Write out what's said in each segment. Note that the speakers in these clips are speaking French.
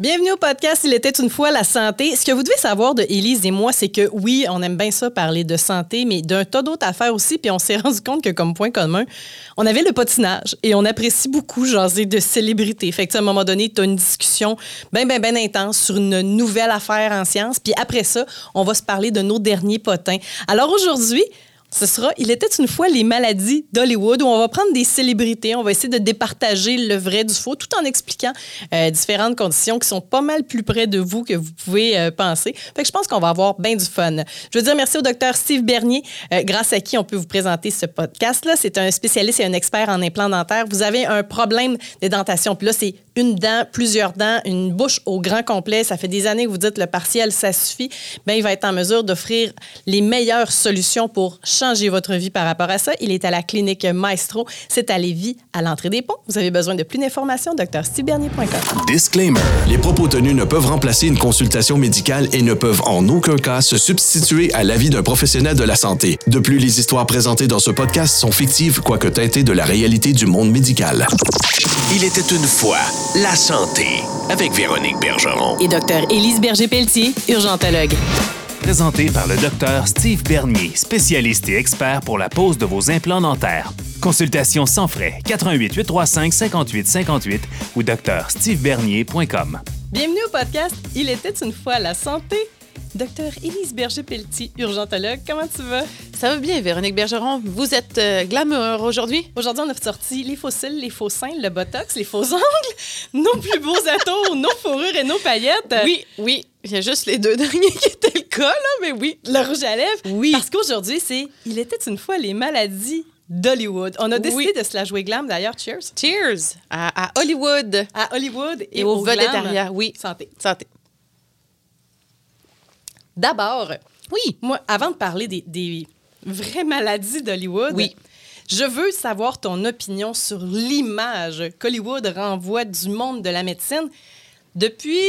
Bienvenue au podcast Il était une fois la santé. Ce que vous devez savoir de Élise et moi, c'est que oui, on aime bien ça parler de santé, mais d'un tas d'autres affaires aussi. Puis on s'est rendu compte que comme point commun, on avait le patinage et on apprécie beaucoup jaser de célébrités. Fait que à un moment donné, tu as une discussion bien, bien, bien intense sur une nouvelle affaire en sciences. Puis après ça, on va se parler de nos derniers potins. Alors aujourd'hui, ce sera Il était une fois les maladies d'Hollywood où on va prendre des célébrités, on va essayer de départager le vrai du faux tout en expliquant euh, différentes conditions qui sont pas mal plus près de vous que vous pouvez euh, penser. Je pense qu'on va avoir bien du fun. Je veux dire merci au docteur Steve Bernier, euh, grâce à qui on peut vous présenter ce podcast-là. C'est un spécialiste et un expert en implants dentaires. Vous avez un problème de dentation, puis là, c'est une dent, plusieurs dents, une bouche au grand complet. Ça fait des années que vous dites le partiel, ça suffit. Bien, il va être en mesure d'offrir les meilleures solutions pour changer votre vie par rapport à ça. Il est à la clinique Maestro. C'est à Lévis, à l'entrée des ponts. Vous avez besoin de plus d'informations, drstibernier.com. Disclaimer. Les propos tenus ne peuvent remplacer une consultation médicale et ne peuvent en aucun cas se substituer à l'avis d'un professionnel de la santé. De plus, les histoires présentées dans ce podcast sont fictives, quoique teintées de la réalité du monde médical. Il était une fois la santé avec Véronique Bergeron. Et docteur Élise Berger-Pelletier, urgentologue. Présenté par le docteur Steve Bernier, spécialiste et expert pour la pose de vos implants dentaires. Consultation sans frais, 88 835 58 58 ou docteurstevebernier.com. Bienvenue au podcast Il était une fois la santé. Docteur Élise Berger-Pelletier, urgentologue, comment tu vas? Ça va bien, Véronique Bergeron. Vous êtes euh, glamour aujourd'hui? Aujourd'hui, on a sorti les faux cils, les faux seins, le botox, les faux ongles, nos plus beaux atours, nos fourrures et nos paillettes. Oui, oui. Il y a juste les deux derniers qui cas, là, mais oui. Le rouge à lèvres? Oui. Parce qu'aujourd'hui, c'est Il était une fois les maladies d'Hollywood. On a décidé de se la jouer glam, d'ailleurs. Cheers. Cheers à, à Hollywood. À Hollywood et, Et au vedettes derrière, oui. Santé. Santé. D'abord, Oui. moi, avant de parler des, des vraies maladies d'Hollywood, Oui. je veux savoir ton opinion sur l'image qu'Hollywood renvoie du monde de la médecine depuis.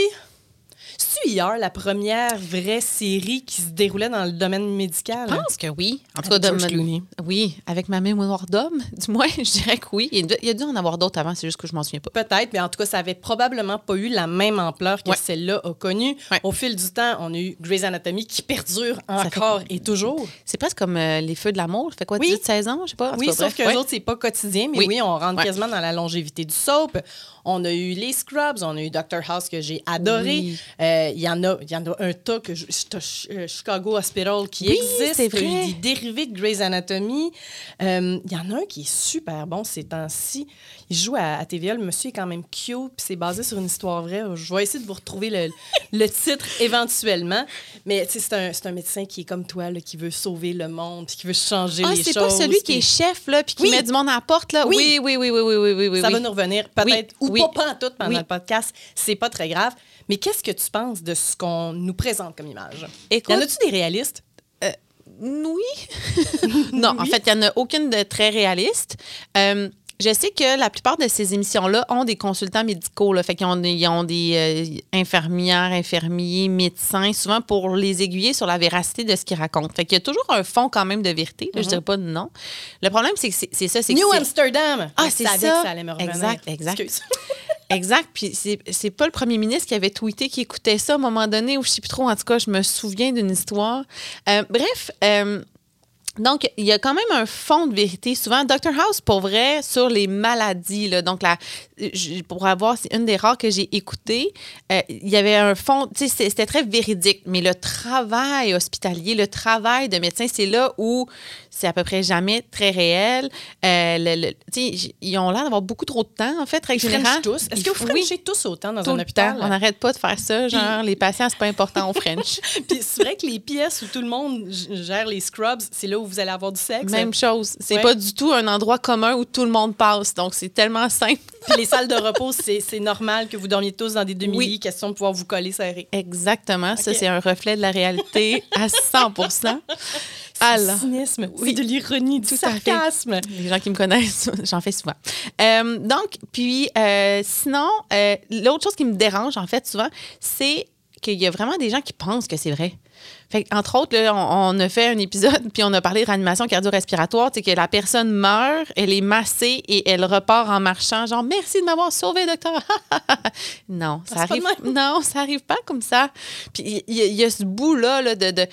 Hier la première vraie série qui se déroulait dans le domaine médical? Je pense que oui. En tout cas, de- oui, avec ma mémoire d'homme, du moins, je dirais que oui. Il y a dû- en avoir d'autres avant, c'est juste que je m'en souviens pas. Peut-être, mais en tout cas, ça avait probablement pas eu la même ampleur que Ouais. celle-là a connue. Ouais. Au fil du temps, on a eu Grey's Anatomy qui perdure fait- encore et toujours. C'est presque comme euh, les feux de l'amour. Ça fait quoi, Oui. 18 16 ans? Je sais pas. Oui, cas, sauf que ouais. autres, c'est pas quotidien, mais oui, Oui. on rentre quasiment dans la longévité du soap. On a eu les Scrubs, on a eu Dr House que j'ai adoré. Oui. Euh, Il y en a, y en a un tas que je- euh, Chicago Hospital qui Oui, existe. des dérivés de Grey's Anatomy. Euh, Il y en a un qui est super bon ces temps-ci. Il joue à, à. Le monsieur est quand même cute, puis c'est basé sur une histoire vraie. Je vais essayer de vous retrouver le, le titre éventuellement. Mais c'est un, c'est un médecin qui est comme toi, là, qui veut sauver le monde, qui veut changer Ah, les c'est choses. pas celui qui est chef, là, puis qui Oui. met du monde à la porte, là? Oui. Oui, oui, oui, oui, oui, oui, ça va nous revenir peut-être ou pas, en tout pendant le podcast. C'est pas très grave. Mais qu'est-ce que tu penses de ce qu'on nous présente comme image? Écoute- y en a-tu des réalistes? Oui. non, en fait, il n'y en a aucune de très réaliste. Euh, je sais que la plupart de ces émissions-là ont des consultants médicaux. Là, fait qu'ils ont, des- ils ont des euh, infirmières, infirmiers, médecins, souvent pour les aiguiller sur la véracité de ce qu'ils racontent. Fait qu'il y a toujours un fond quand même de vérité. là, Je dirais pas non. Le problème, c'est que c'est ça. c'est que New Amsterdam! Ah, c'est ça. que ça allait me revenir. Exact, exact. Excuse. Exact. Puis c'est c'est pas le premier ministre qui avait tweeté qui écoutait ça à un moment donné, ou je sais plus trop. En tout cas, je me souviens d'une histoire. Euh, bref. euh, donc, il y a quand même un fond de vérité. Souvent, Dr House, pour vrai, sur les maladies, là, donc la, pour avoir, c'est une des rares que j'ai écoutées, euh, il y avait un fond, tu sais, c'était- très véridique, mais le travail hospitalier, le travail de médecin, c'est là où c'est à peu près jamais très réel. Euh, le- ils ont l'air d'avoir beaucoup trop de temps, en fait, règle générale. Tous. Est-ce que vous Oui, Frenchez tous autant dans tout un le hôpital? temps. On n'arrête pas de faire ça. Genre, les patients, c'est pas important au French. Puis c'est vrai que les pièces où tout le monde gère les scrubs, c'est là où vous allez avoir du sexe? Même chose. C'est Ouais. pas du tout un endroit commun où tout le monde passe. Donc, c'est tellement simple. Puis les salles de repos, c'est normal que vous dormiez tous dans des demi-lits, Oui. question de pouvoir vous coller serré. Exactement. Ça, c'est un reflet de la réalité à 100% Alors, Du cynisme, Oui. de l'ironie, du sarcasme. les gens qui me connaissent, j'en fais souvent. Euh, donc, puis, euh, sinon, euh, l'autre chose qui me dérange, en fait, souvent, c'est qu'il y a vraiment des gens qui pensent que c'est vrai. Fait entre autres, là, on, on, a fait un épisode, puis on a parlé de réanimation cardio-respiratoire, c'est que la personne meurt, elle est massée et elle repart en marchant, genre merci de m'avoir sauvé, docteur. non, ça arrive. Non, ça arrive pas comme ça. Puis il y, a ce bout-là là, de, de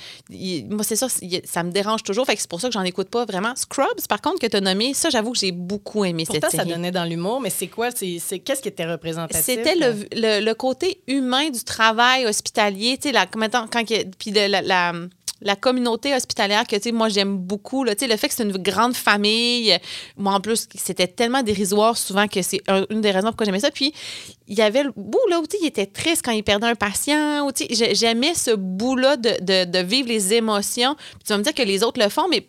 moi c'est ça, ça me dérange toujours. Fait que c'est pour ça que j'en écoute pas vraiment. Scrubs, par contre, que tu as nommé, ça, j'avoue que j'ai beaucoup aimé Pourtant, cette série. ça donnait dans l'humour, mais c'est quoi? C'est, qu'est-ce qui était représentatif? C'était le, le, côté humain du travail hospitalier. Tu sais, quand, puis la, la communauté hospitalière que, tu sais, moi, j'aime beaucoup. Là, le fait que c'est une grande famille. Moi, en plus, c'était tellement dérisoire souvent que c'est une des raisons pourquoi j'aimais ça. Puis, il y avait le bout, là, où, il était triste quand il perdait un patient. J'aimais ce bout-là de, de, de, vivre les émotions. Puis, tu vas me dire que les autres le font, mais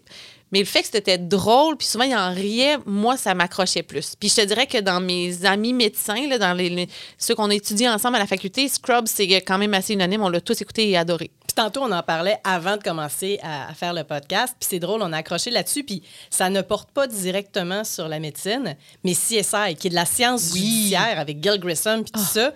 mais le fait que c'était drôle, puis souvent, il en riait, moi, ça m'accrochait plus. Puis je te dirais que dans mes amis médecins, là, dans les, ceux qu'on a étudiés ensemble à la faculté, Scrubs, c'est quand même assez unanime. On l'a tous écouté et adoré. Puis tantôt, on en parlait avant de commencer à, faire le podcast. Puis c'est drôle, on a accroché là-dessus. Puis ça ne porte pas directement sur la médecine, mais CSI, qui est de la science judiciaire avec Gil Grissom, puis tout ah. ça.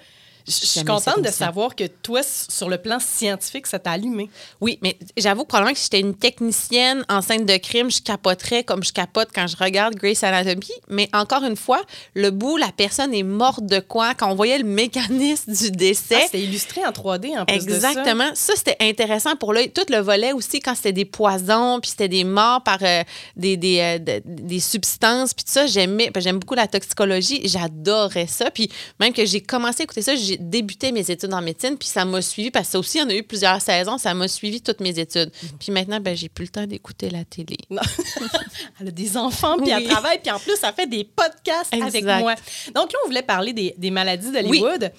Je suis contente de savoir que toi, sur le plan scientifique, ça t'a allumé. Oui, mais j'avoue probablement que si j'étais une technicienne en scène de crime, je capoterais comme je capote quand je regarde Grace Anatomy. Mais encore une fois, le bout, la personne est morte de quoi? Quand on voyait le mécanisme du décès. Ah, c'était illustré en 3D en plus Exactement. De ça, ça c'était intéressant pour l'œil. Tout le volet aussi, quand c'était des poisons, puis c'était des morts par euh, des, des, euh, des, substances, puis tout ça, j'aimais. J'aime beaucoup la toxicologie. J'adorais ça. Puis même que j'ai commencé à écouter ça, j'ai débuté mes études en médecine, puis ça m'a suivi, parce que ça aussi, il y en a eu plusieurs saisons, ça m'a suivi toutes mes études. Mhm. Puis maintenant, ben, j'ai plus le temps d'écouter la télé. elle a des enfants, puis elle travaille, puis en plus, elle fait des podcasts avec moi. Donc là, on voulait parler des, des maladies d'Hollywood.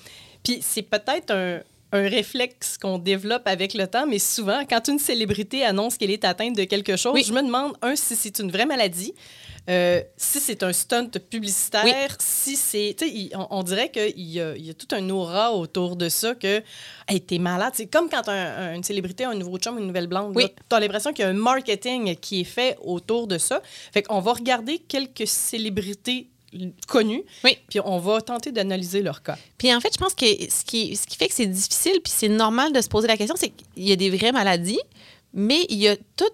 Puis c'est peut-être un, un réflexe qu'on développe avec le temps, mais souvent, quand une célébrité annonce qu'elle est atteinte de quelque chose, je me demande, un, si c'est une vraie maladie, euh, si c'est un stunt publicitaire, si c'est. On, on, dirait qu'il y, y, a tout un aura autour de ça que hey, t'es malade. C'est comme quand une célébrité a un nouveau chum, une nouvelle blonde. Oui. Tu as l'impression qu'il y a un marketing qui est fait autour de ça. Fait qu'on va regarder quelques célébrités connues, oui. puis on va tenter d'analyser leur cas. Puis en fait, je pense que ce qui, ce qui fait que c'est difficile, puis c'est normal de se poser la question, c'est qu'il y a des vraies maladies, mais il y a toutes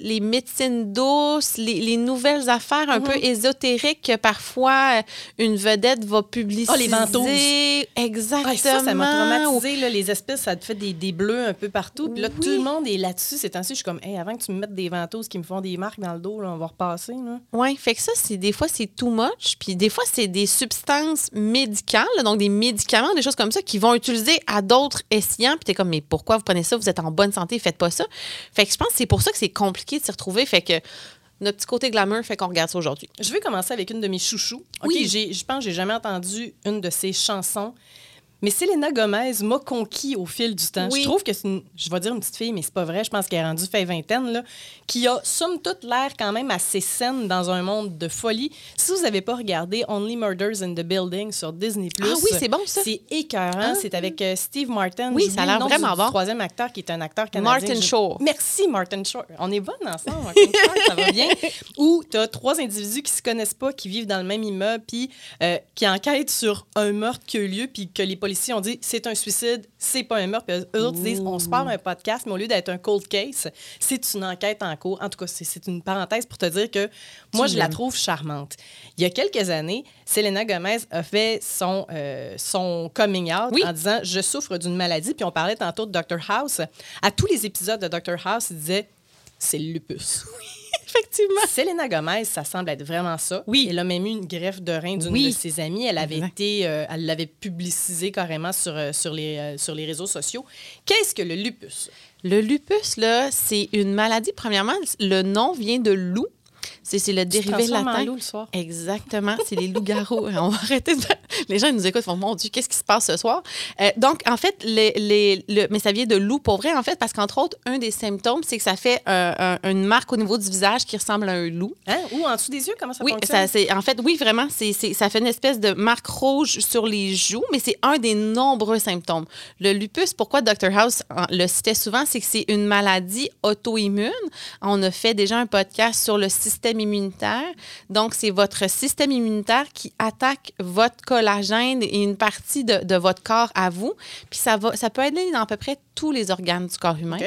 les médecines douces, les, nouvelles affaires un peu mhm. ésotériques que parfois euh, une vedette va publiciser. Oh, les ventouses. Exactement. ça, ça m'a traumatisé. Là, les espèces, ça te fait des, des bleus un peu partout. Puis là, tout le monde est là-dessus. C'est ainsi, je suis comme, hey, avant que tu me mettes des ventouses qui me font des marques dans le dos, là, on va repasser. Oui, fait que ça, c'est des fois, c'est too much. Puis des fois, c'est des substances médicales, donc des médicaments, des choses comme ça, qui vont utiliser à d'autres escients. Puis t'es comme, mais pourquoi vous prenez ça? Vous êtes en bonne santé, faites pas ça. Fait que je pense que c'est pour ça que c'est compliqué de s'y retrouver. Fait que notre petit côté glamour fait qu'on regarde ça aujourd'hui. Je vais commencer avec une de mes chouchous. Oui. je pense que j'ai jamais entendu une de ses chansons mais Selena Gomez m'a conquis au fil du temps. Je trouve que c'est une, je vais dire une petite fille, mais c'est pas vrai. Je pense qu'elle est rendue fait vingtaine, là, qui a, somme toute, l'air quand même assez saine dans un monde de folie. Si vous n'avez pas regardé Only Murders in the Building sur Disney+, ah oui, c'est bon, ça. C'est écœurant. Ah. C'est avec euh, Steve Martin. Oui, ça a l'air vraiment bon. troisième acteur qui est un acteur canadien. Martin Shaw. Merci, Martin Shaw. On est bonnes ensemble, Martin Shaw, ça va bien. Ou tu as trois individus qui se connaissent pas, qui vivent dans le même immeuble, puis euh, qui enquêtent sur un meurtre qui a eu lieu, puis que les policiers ont dit c'est un suicide, c'est pas un meurtre. Puis eux autres disent on se parle un podcast, mais au lieu d'être un cold case, c'est une enquête en cours. En tout cas, c'est une parenthèse pour te dire que moi, je la trouve charmante. Il y a quelques années, Selena Gomez a fait son, euh, son coming out en disant Je souffre d'une maladie. Puis on parlait tantôt de Dr. House. À tous les épisodes de Dr. House, il disait C'est le lupus. Effectivement. Selena Gomez, ça semble être vraiment ça. Oui. Elle a même eu une greffe de rein d'une de ses amies. Elle avait été, euh, elle l'avait publicisé carrément sur, euh, sur, les, euh, sur les réseaux sociaux. Qu'est-ce que le lupus? Le lupus, là, c'est une maladie. Premièrement, le nom vient de loup. C'est le dérivé latin. loup le soir. Exactement, c'est les loups-garous. On va arrêter de... Les gens ils nous écoutent, ils font Mon Dieu, qu'est-ce qui se passe ce soir? Euh, donc, en fait, les, les, le... mais ça vient de loup pour vrai, en fait, parce qu'entre autres, un des symptômes, c'est que ça fait une marque au niveau du visage qui ressemble à un loup. Hein? Ou en dessous des yeux, comment ça oui, fonctionne? Ça, en fait, oui, vraiment, c'est ça fait une espèce de marque rouge sur les joues, mais c'est un des nombreux symptômes. Le lupus, pourquoi Dr. House le citait souvent, c'est que c'est une maladie auto-immune. On a fait déjà un podcast sur le système système immunitaire. Donc, c'est votre système immunitaire qui attaque votre collagène et une partie de, de votre corps à vous. Puis ça, va, ça peut aller dans à peu près tous les organes du corps humain.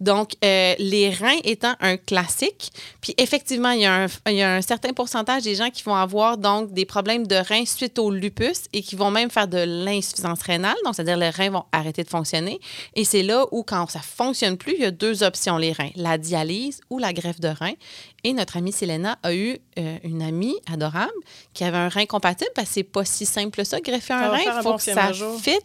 Donc, euh, les reins étant un classique. Puis, effectivement, il y, a un, il y a un certain pourcentage des gens qui vont avoir donc des problèmes de reins suite au lupus et qui vont même faire de l'insuffisance rénale. Donc, c'est-à-dire les reins vont arrêter de fonctionner. Et c'est là où, quand ça fonctionne plus, il y a deux options, les reins, la dialyse ou la greffe de rein. Et notre amie Selena a eu euh, une amie adorable qui avait un rein compatible parce que c'est pas si simple ça, greffer un Ça rein. Il faut bon que ça fit.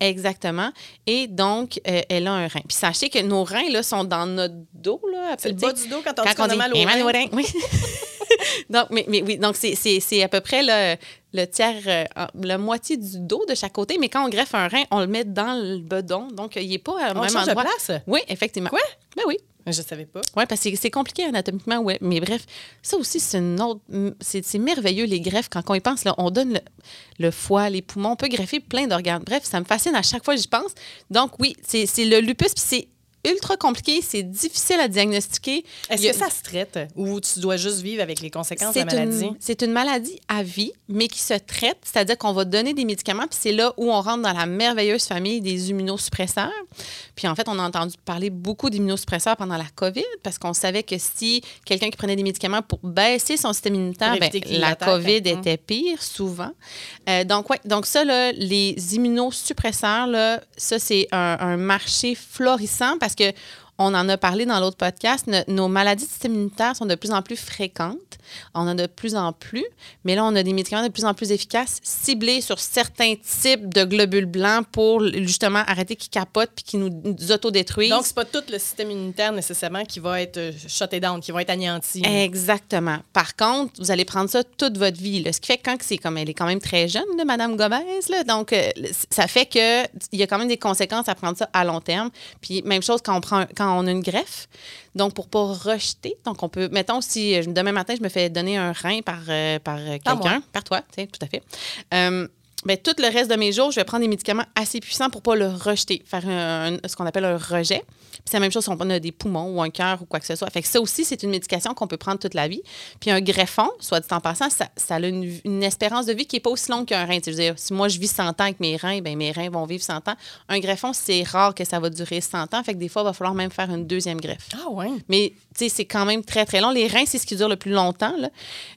Exactement. Et donc, euh, elle a un rein. Puis sachez que nos reins, là, sont dans notre dos, là. C'est le bas du dos quand on quand dit on a dit mal au rein. rein, oui. donc, mais, mais oui, donc c'est- c'est c'est à peu près le, le tiers, euh, la moitié du dos de chaque côté. Mais quand on greffe un rein, on le met dans le bedon. Donc, il n'est pas au On même change de endroit. place? Oui, effectivement. Quoi? Ben oui. Je savais pas. Oui, parce que c'est- compliqué anatomiquement, ouais. Mais bref, ça aussi, c'est une autre. C'est c'est merveilleux, les greffes. Quand on y pense, là, on donne le, le foie, les poumons, on peut greffer plein d'organes. Bref, ça me fascine à chaque fois que j'y pense. Donc, oui, c'est c'est le lupus, puis c'est ultra compliqué, c'est difficile à diagnostiquer. Est-ce que ça se traite ou tu dois juste vivre avec les conséquences de la maladie? c'est une maladie à vie, mais qui se traite, c'est-à-dire qu'on va donner des médicaments, puis c'est là où on rentre dans la merveilleuse famille des immunosuppresseurs. Puis en fait, on a entendu parler beaucoup d'immunosuppresseurs pendant la COVID, parce qu'on savait que si quelqu'un qui prenait des médicaments pour baisser son système immunitaire, ben, la l'attaque, COVID hein. était pire, souvent. Euh, donc, ouais, donc ça, là, les immunosuppresseurs, là, ça, c'est un, un marché florissant parce que on en a parlé dans l'autre podcast. no- nos maladies de système immunitaire sont de plus en plus fréquentes. On en a de plus en plus. Mais là, on a des médicaments de plus en plus efficaces, ciblés sur certains types de globules blancs pour justement arrêter qu'ils capotent puis qu'ils nous, nous autodétruisent. Donc, c'est pas tout le système immunitaire nécessairement qui va être euh, shut down, qui va être anéanti. Exactement. Par contre, vous allez prendre ça toute votre vie. là. Ce qui fait que quand c'est comme elle est quand même très jeune, là, Madame Gomez, là, donc euh, ça fait que il y a quand même des conséquences à prendre ça à long terme. Puis même chose quand on prend quand on a une greffe. Donc pour pas rejeter, donc on peut mettons si euh, demain matin je me fais donner un rein par euh, par euh, quelqu'un, par toi, tu sais, tout à fait. Euh, tout le reste de mes jours, je vais prendre des médicaments assez puissants pour pas le rejeter, faire un- un- ce qu'on appelle un rejet. C'est la même chose si on a des poumons ou un cœur ou quoi que ce soit. Fait que ça aussi, c'est une médication qu'on peut prendre toute la vie. Puis un greffon, soit dit en passant, ça, ça a une, une espérance de vie qui n'est pas aussi longue qu'un rein. Tu sais, Je veux dire, si moi je vis 100 ans avec mes reins, ben mes reins vont vivre 100 ans. Un greffon, c'est rare que ça va durer 100 ans. Fait que des fois, il va falloir même faire une deuxième greffe. Ah ouais. Mais tu sais, c'est quand même très, très long. Les reins, c'est ce qui dure le plus longtemps. là.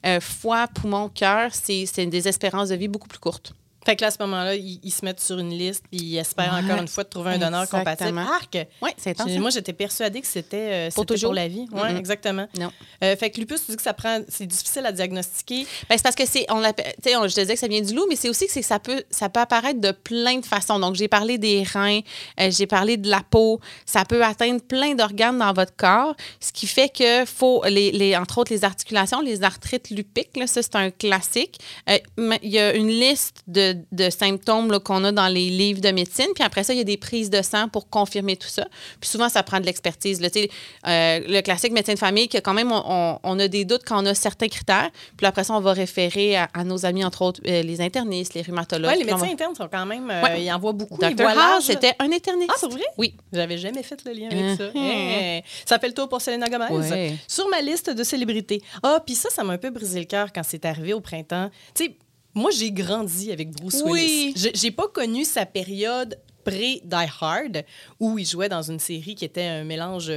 Euh, foie, poumon, cœur, c'est c'est des espérances de vie beaucoup plus courtes. Fait que là, à ce moment-là, ils, ils se mettent sur une liste puis ils espèrent Ouais. encore une fois de trouver un donneur compatible. Arc! Oui, c'est hein? Moi, j'étais persuadée que c'était euh, Pour pour la vie. Oui, exactement. Non. Euh, fait que lupus, tu dis que ça prend, c'est difficile à diagnostiquer. Ben, c'est parce que c'est, on l'appelle, tu sais, on- je te disais que ça vient du loup, mais c'est aussi que, ça peut, ça peut apparaître de plein de façons. Donc, j'ai parlé des reins, euh, j'ai parlé de la peau. Ça peut atteindre plein d'organes dans votre corps, ce qui fait que faut, les, les, entre autres, les articulations, les arthrites lupiques, là, ça, c'est un classique. Euh, il y a une liste de, de symptômes qu'on a dans les livres de médecine, puis après ça, il y a des prises de sang pour confirmer tout ça. Puis souvent, ça prend de l'expertise. euh, le classique médecin de famille, que quand même, on, on- on a des doutes quand on a certains critères. Puis après ça, on va référer à, à nos amis, entre autres, euh, les internistes, les rhumatologues. Ouais, les médecins va- internes sont quand même. euh, Ouais. Ils en voient beaucoup. Dr. l'âge. c'était un interniste. Ah, c'est vrai? Oui. J'avais jamais fait le lien avec ça. Mhm. Hey. Ça fait le tour pour Selena Gomez. Ouais. Sur ma liste de célébrités. Ah, puis ça, ça m'a un peu brisé le cœur quand c'est arrivé au printemps. Tu sais, moi, j'ai grandi avec Bruce Oui. Willis. Je- J'ai pas connu sa période pré-Die Hard, où il jouait dans une série qui était un mélange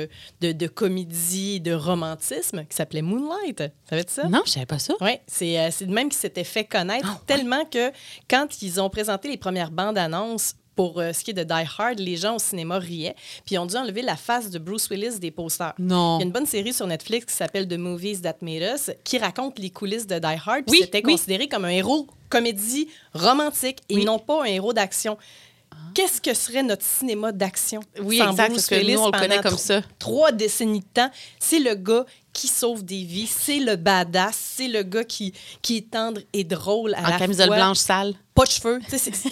de, de comédie de romantisme, qui s'appelait Moonlight. Savais-tu ça? Non, je savais pas ça. Oui, c'est euh, c'est de même qui s'était fait connaître Ah, ouais. tellement que quand ils ont présenté les premières bandes annonces pour euh, ce qui est de Die Hard, les gens au cinéma riaient, puis ils ont dû enlever la face de Bruce Willis des posters. Non. Il y a une bonne série sur Netflix qui s'appelle The Movies That Made Us qui raconte les coulisses de Die Hard. puis Oui, c'était oui. considéré comme un héros comédie romantique et Oui. non pas un héros d'action. Qu'est-ce que serait notre cinéma d'action Oui, sans exact, Bruce parce que Willis nous, on le connaît comme ça. Trois décennies de temps? C'est le gars qui sauve des vies, c'est le badass, c'est le gars qui, qui est tendre et drôle à En la camisole fois. blanche sale. Pas de cheveux.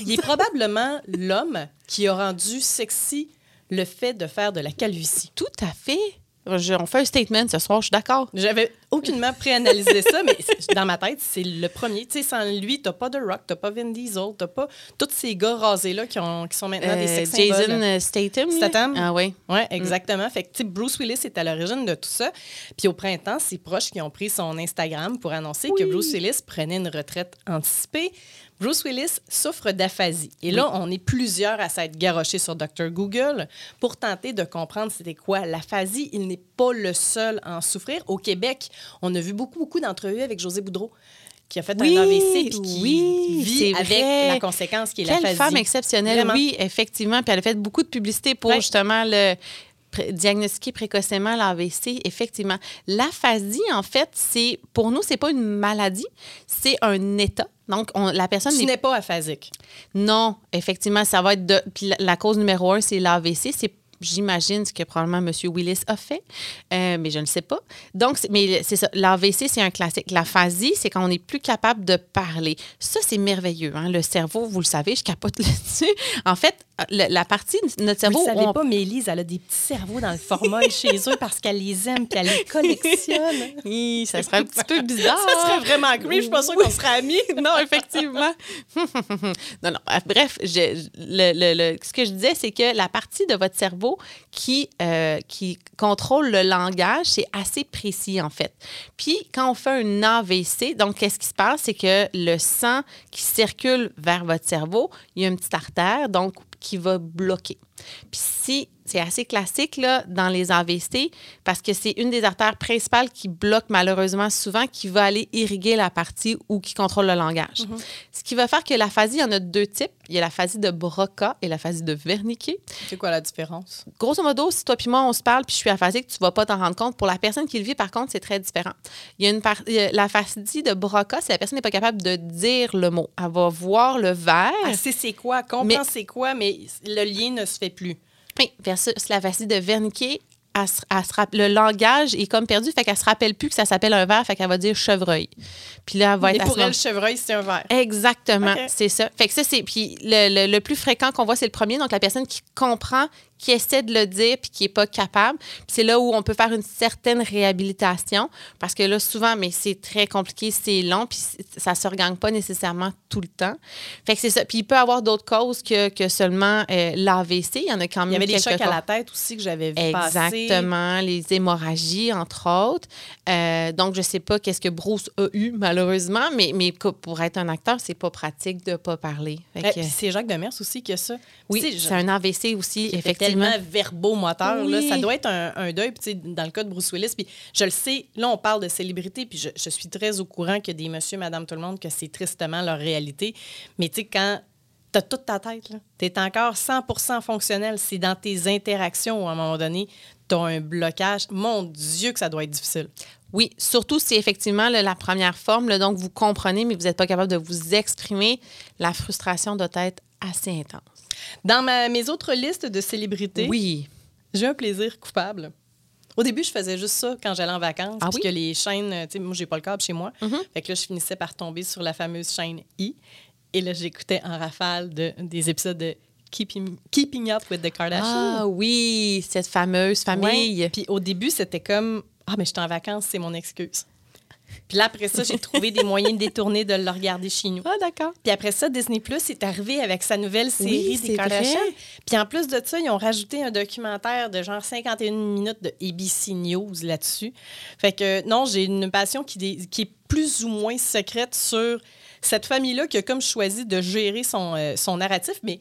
Il est probablement l'homme qui a rendu sexy le fait de faire de la calvitie. Tout à fait. On fait un statement ce soir, je suis d'accord. J'avais aucunement préanalysé ça, mais dans ma tête, c'est le premier. Tu sais, sans lui, t'as pas The Rock, t'as pas Vin Diesel, t'as pas tous ces gars rasés-là qui, ont- qui sont maintenant des Euh, sex Jason symboles. euh, Statham. Ah oui. Oui, exactement. Fait que, tu sais, Bruce Willis est à l'origine de tout ça. Puis au printemps, ses proches qui ont pris son Instagram pour annoncer que Bruce Willis prenait une retraite anticipée. Bruce Willis souffre d'aphasie. Et là, on est plusieurs à s'être garochés sur Dr. Google pour tenter de comprendre c'était quoi l'aphasie. Il n'est pas le seul à en souffrir. Au Québec, on a vu beaucoup, beaucoup d'entrevues avec José Boudreau qui a fait Oui, un AVC puis qui oui, vit avec vrai. la conséquence qui est Quelle l'aphasie. femme exceptionnelle, Vraiment. oui, effectivement. Puis elle a fait beaucoup de publicité pour Ouais. justement le pré- diagnostiquer précocement l'AVC, effectivement. L'aphasie, en fait, c'est pour nous, c'est pas une maladie, c'est un état. Donc, on- la personne Tu n'est n'es pas aphasique. Non, effectivement, ça va être de. Puis la, la cause numéro un, c'est l'AVC. C'est J'imagine ce que probablement M. Willis a fait, euh, mais je ne sais pas. Donc, mais c'est ça. L'AVC, c'est un classique. L'aphasie, c'est quand on n'est plus capable de parler. Ça, c'est merveilleux. hein. Le cerveau, vous le savez, je capote là-dessus. En fait, le- la partie de notre Vous cerveau. ne savez on- pas, mais Elise, elle a des petits cerveaux dans le formol chez eux parce qu'elle les aime et elle les collectionne. Hi, ça serait un petit peu bizarre. Ça serait vraiment creepy. Je suis pas sûre qu'on serait amis. non, effectivement. non, non. Bref, je- le- le- ce que je disais, c'est que la partie de votre cerveau qui, euh, qui contrôle le langage, c'est assez précis, en fait. Puis, quand on fait un AVC, donc, qu'est-ce qui se passe? C'est que le sang qui circule vers votre cerveau, il y a une petite artère, donc, qui va bloquer. Puis si c'est assez classique là, dans les AVC parce que c'est une des artères principales qui bloque malheureusement souvent, qui va aller irriguer la partie ou qui contrôle le langage. Ce qui va faire que l'aphasie, il y en a deux types. Il y a l'aphasie de Broca et l'aphasie de Wernicke. C'est quoi la différence? Grosso modo, si toi puis moi, on se parle puis je suis aphasique, tu vas pas t'en rendre compte. Pour la personne qui le vit, par contre, c'est très différent. Il y a une l'aphasie de Broca, c'est la personne n'est pas capable de dire le mot. Elle va voir le verre. Elle sait c'est quoi, comprend c'est quoi, mais le lien ne se fait plus. Oui, versus la facile de Wernicke, elle se- elle se le langage est comme perdu, fait qu'elle se rappelle plus que ça s'appelle un verre, fait qu'elle va dire chevreuil. Puis là, elle va être à pour elle, le chevreuil, c'est un verre. Exactement, c'est ça. Fait que ça, c'est. Puis le, le- le plus fréquent qu'on voit, c'est le premier. Donc, la personne qui comprend, qui essaie de le dire, puis qui n'est pas capable. C'est là où on peut faire une certaine réhabilitation. Parce que là, souvent, mais c'est très compliqué, c'est long, puis ça ne se regagne pas nécessairement tout le temps. Fait que c'est ça. Puis il peut y avoir d'autres causes que, que seulement euh, l'AVC. Il y en a quand même Il y avait des chocs à la tête aussi que j'avais vu passer. Exactement, les hémorragies, entre autres. Euh, donc, je sais pas qu'est-ce que Bruce a eu, malheureusement, mais, mais pour être un acteur, c'est pas pratique de pas parler. Puis c'est Jacques Demers aussi qui a ça. oui, c'est un AVC aussi, effectivement. Tellement verbomoteur. Là, ça doit être un, un deuil. Puis, dans le cas de Bruce Willis, puis je le sais, là, on parle de célébrité, puis je, je suis très au courant a des monsieur, madame, tout le monde, que c'est tristement leur réalité. Mais tu sais, quand tu as toute ta tête, tu es encore 100% fonctionnel, c'est dans tes interactions où, à un moment donné, tu as un blocage. Mon Dieu, que ça doit être difficile. Oui, surtout si effectivement là, la première forme, là, donc vous comprenez, mais vous n'êtes pas capable de vous exprimer, la frustration doit être assez intense. Dans ma- mes autres listes de célébrités, Oui. J'ai un plaisir coupable. Au début, je faisais juste ça quand j'allais en vacances. Ah oui? que les chaînes, tu sais, moi, j'ai pas le câble chez moi. Mhm. Fait que là, je finissais par tomber sur la fameuse chaîne I. Et là, j'écoutais en rafale de, des épisodes de Keeping, Keeping Up with the Kardashians. Ah oui, cette fameuse famille. Ouais. Puis au début, c'était comme Ah, mais je suis en vacances, c'est mon excuse. Puis là, après ça, j'ai trouvé des moyens détournés de le regarder chez nous. Ah, d'accord. Puis après ça, Disney Plus est arrivé avec sa nouvelle série Oui, des Kardashians. Puis en plus de ça, ils ont rajouté un documentaire de genre 51 minutes de ABC News là-dessus. Fait que non, j'ai une passion qui est plus ou moins secrète sur cette famille-là qui a comme choisi de gérer son, euh, son narratif. Mais